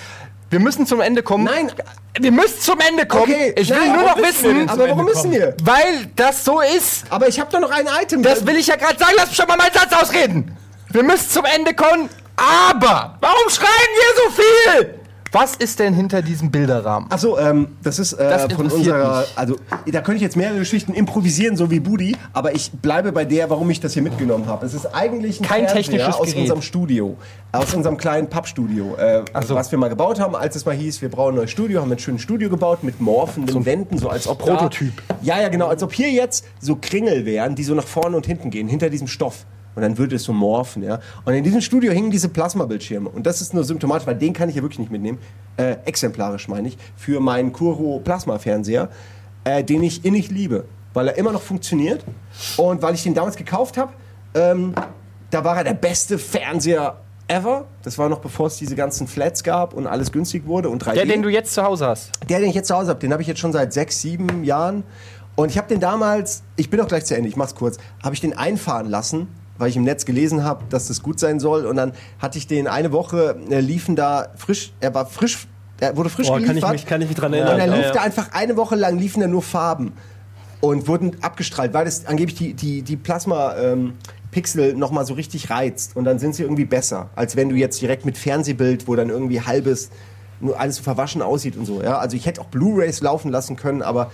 Wir müssen zum Ende kommen. Nein. wir müssen zum Ende kommen. Okay, ich will nein, nur noch wissen, aber warum Ende müssen wir? weil das so ist. Aber ich habe doch noch ein Item. Das will ich ja gerade sagen. Lass mich schon mal meinen Satz ausreden. Wir müssen zum Ende kommen. Aber warum schreien wir so viel? Was ist denn hinter diesem Bilderrahmen? Achso, ähm, das ist äh, Das von unserer. mich. Also, da könnte ich jetzt mehrere Geschichten improvisieren, so wie Budi, aber ich bleibe bei der, warum ich das hier mitgenommen habe. Es ist eigentlich ein Kein Fernseher technisches aus Gerät. unserem Studio, aus unserem kleinen Pappstudio, äh, so. was wir mal gebaut haben, als es mal hieß, wir brauchen ein neues Studio, haben ein schönes Studio gebaut mit morphenden Wänden, so als ob Prototyp. Da, ja, ja, genau, als ob hier jetzt so Kringel wären, die so nach vorne und hinten gehen, hinter diesem Stoff. Und dann würde es so morphen, ja. Und in diesem Studio hingen diese Plasmabildschirme. Und das ist nur symptomatisch, weil den kann ich ja wirklich nicht mitnehmen. Äh, exemplarisch meine ich. Für meinen Kuro Plasma-Fernseher, äh, den ich innig liebe. Weil er immer noch funktioniert. Und weil ich den damals gekauft habe, ähm, da war er der beste Fernseher ever. Das war noch bevor es diese ganzen Flats gab und alles günstig wurde und 3D. Der, den du jetzt zu Hause hast. Der, den ich jetzt zu Hause habe, den habe ich jetzt schon seit sechs, sieben Jahren. Und ich habe den damals, ich bin auch gleich zu Ende, ich mach's kurz, habe ich den einfahren lassen, weil ich im Netz gelesen habe, dass das gut sein soll. Und dann hatte ich den eine Woche, äh, liefen da frisch, er war frisch, er wurde frisch Boah, kann ich geliefert. mich, kann ich mich dran und erinnern. er Ja, lief ja. da einfach eine Woche lang, liefen da nur Farben. Und wurden abgestrahlt, weil das angeblich die, die, die Plasma-Pixel nochmal so richtig reizt. Und dann sind sie irgendwie besser, als wenn du jetzt direkt mit Fernsehbild, wo dann irgendwie halbes, nur alles so verwaschen aussieht und so. Ja? Also ich hätte auch Blu-Rays laufen lassen können, aber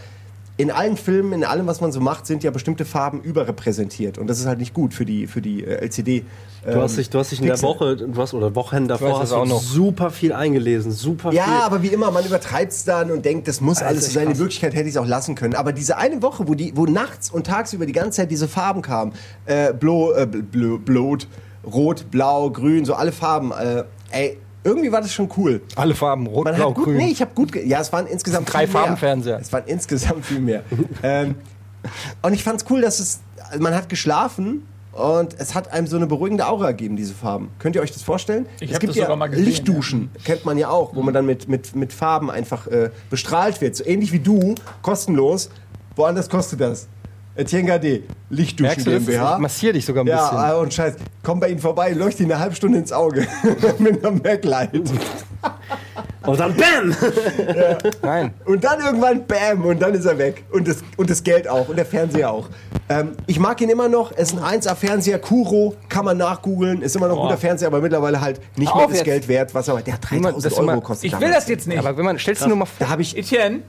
in allen Filmen, in allem, was man so macht, sind ja bestimmte Farben überrepräsentiert. Und das ist halt nicht gut für die, für die äh, LCD. Du hast dich, du hast dich in der. Woche, du hast, oder Wochen davor hast auch du noch. super viel eingelesen, super viel. Ja, aber wie immer, man übertreibt es dann und denkt, das muss alles so sein. In. Wirklichkeit hätte ich es auch lassen können. Aber diese eine Woche, wo, die, wo nachts und tagsüber die ganze Zeit diese Farben kamen, äh, blo, äh, bl- Blut, Rot, Blau, Grün, so alle Farben, äh, ey, irgendwie war das schon cool. Alle Farben, rot, Man blau, gut, grün. nee, ich habe gut, ja, es waren insgesamt drei viel mehr. Farbenfernseher. Es waren insgesamt viel mehr. ähm, und ich fand's cool, dass es, also man hat geschlafen und es hat einem so eine beruhigende Aura gegeben, diese Farben. Könnt ihr euch das vorstellen? Ich es hab gibt das ja sogar mal gesehen, Lichtduschen, kennt man ja auch, wo man dann mit, mit, mit Farben einfach äh, bestrahlt wird. So ähnlich wie du, kostenlos. Woanders kostet das. Etienne Gade, Lichtduschen Merkst du das? GmbH. Ich massiere dich sogar ein bisschen. Ja, ah, und Scheiß, komm bei Ihnen vorbei, leuchte Ihnen eine halbe Stunde ins Auge mit einem Backlight. Und dann BAM! Nein. Und dann irgendwann BAM und dann ist er weg. Und das, und das Geld auch und der Fernseher auch. Ähm, ich mag ihn immer noch. Es ist ein 1A-Fernseher. Kuro kann man nachgoogeln. Ist immer noch ein guter Fernseher, aber mittlerweile halt nicht mehr das jetzt. Geld wert. Was aber, der hat Niemand- 3000 das Euro immer- kostet. Ich will damals. das jetzt nicht. Aber wenn man, stellst du nur mal vor. Da habe ich Etienne,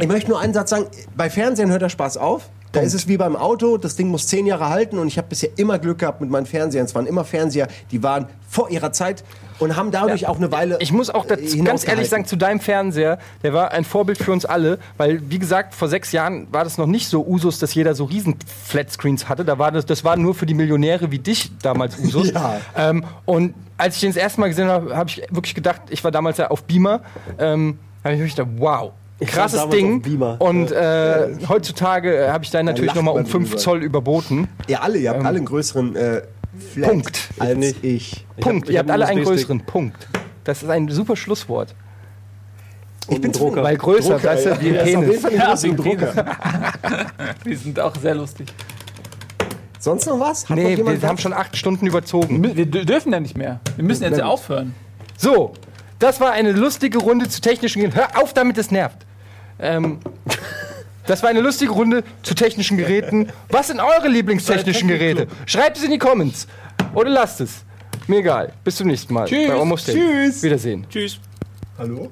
Ich möchte nur einen Satz sagen, bei Fernsehen hört der Spaß auf. Da ist es wie beim Auto, das Ding muss zehn Jahre halten und ich habe bisher immer Glück gehabt mit meinen Fernsehern. Es waren immer Fernseher, die waren vor ihrer Zeit und haben dadurch auch eine Weile. Ich muss auch äh, dazu, ganz hinausgehalten. ehrlich sagen, zu deinem Fernseher, der war ein Vorbild für uns alle, weil, wie gesagt, vor sechs Jahren war das noch nicht so Usus, dass jeder so riesen Flatscreens hatte. Da war das, das war nur für die Millionäre wie dich damals Usus. Ja. ähm, und als ich den das erste Mal gesehen habe, habe ich wirklich gedacht, ich war damals ja auf Beamer, ähm, habe ich wirklich gedacht, wow. Krasses Ding. Und äh, heutzutage äh, habe ich deinen natürlich nochmal um man 5 drüber. Zoll überboten. Ihr alle, ihr habt alle einen größeren äh, Flat Punkt. als nicht. ich. Punkt. hab- ich Ihr hab habt alle einen größeren. Punkt. Das ist ein super Schlusswort. Ich bin Drucker. Weil größer, Drucker, weißt du, ja. wie ein Ja, ist auf jeden Penis. Fall ein Ja, größeren wie ein Drucker. die sind auch sehr lustig. Sonst noch was? Hat noch Nee, jemand wir haben schon acht Stunden überzogen. Wir dür- dürfen ja nicht mehr. Wir müssen jetzt ja aufhören. So, das war eine lustige Runde zu technischen Geräten. Hör auf damit, es nervt. Ähm, das war eine lustige Runde zu technischen Geräten. Was sind eure Lieblingstechnischen Geräte? Schreibt es in die Comments. Oder lasst es. Mir egal. Bis zum nächsten Mal. Tschüss. Tschüss. Wiedersehen. Tschüss. Hallo?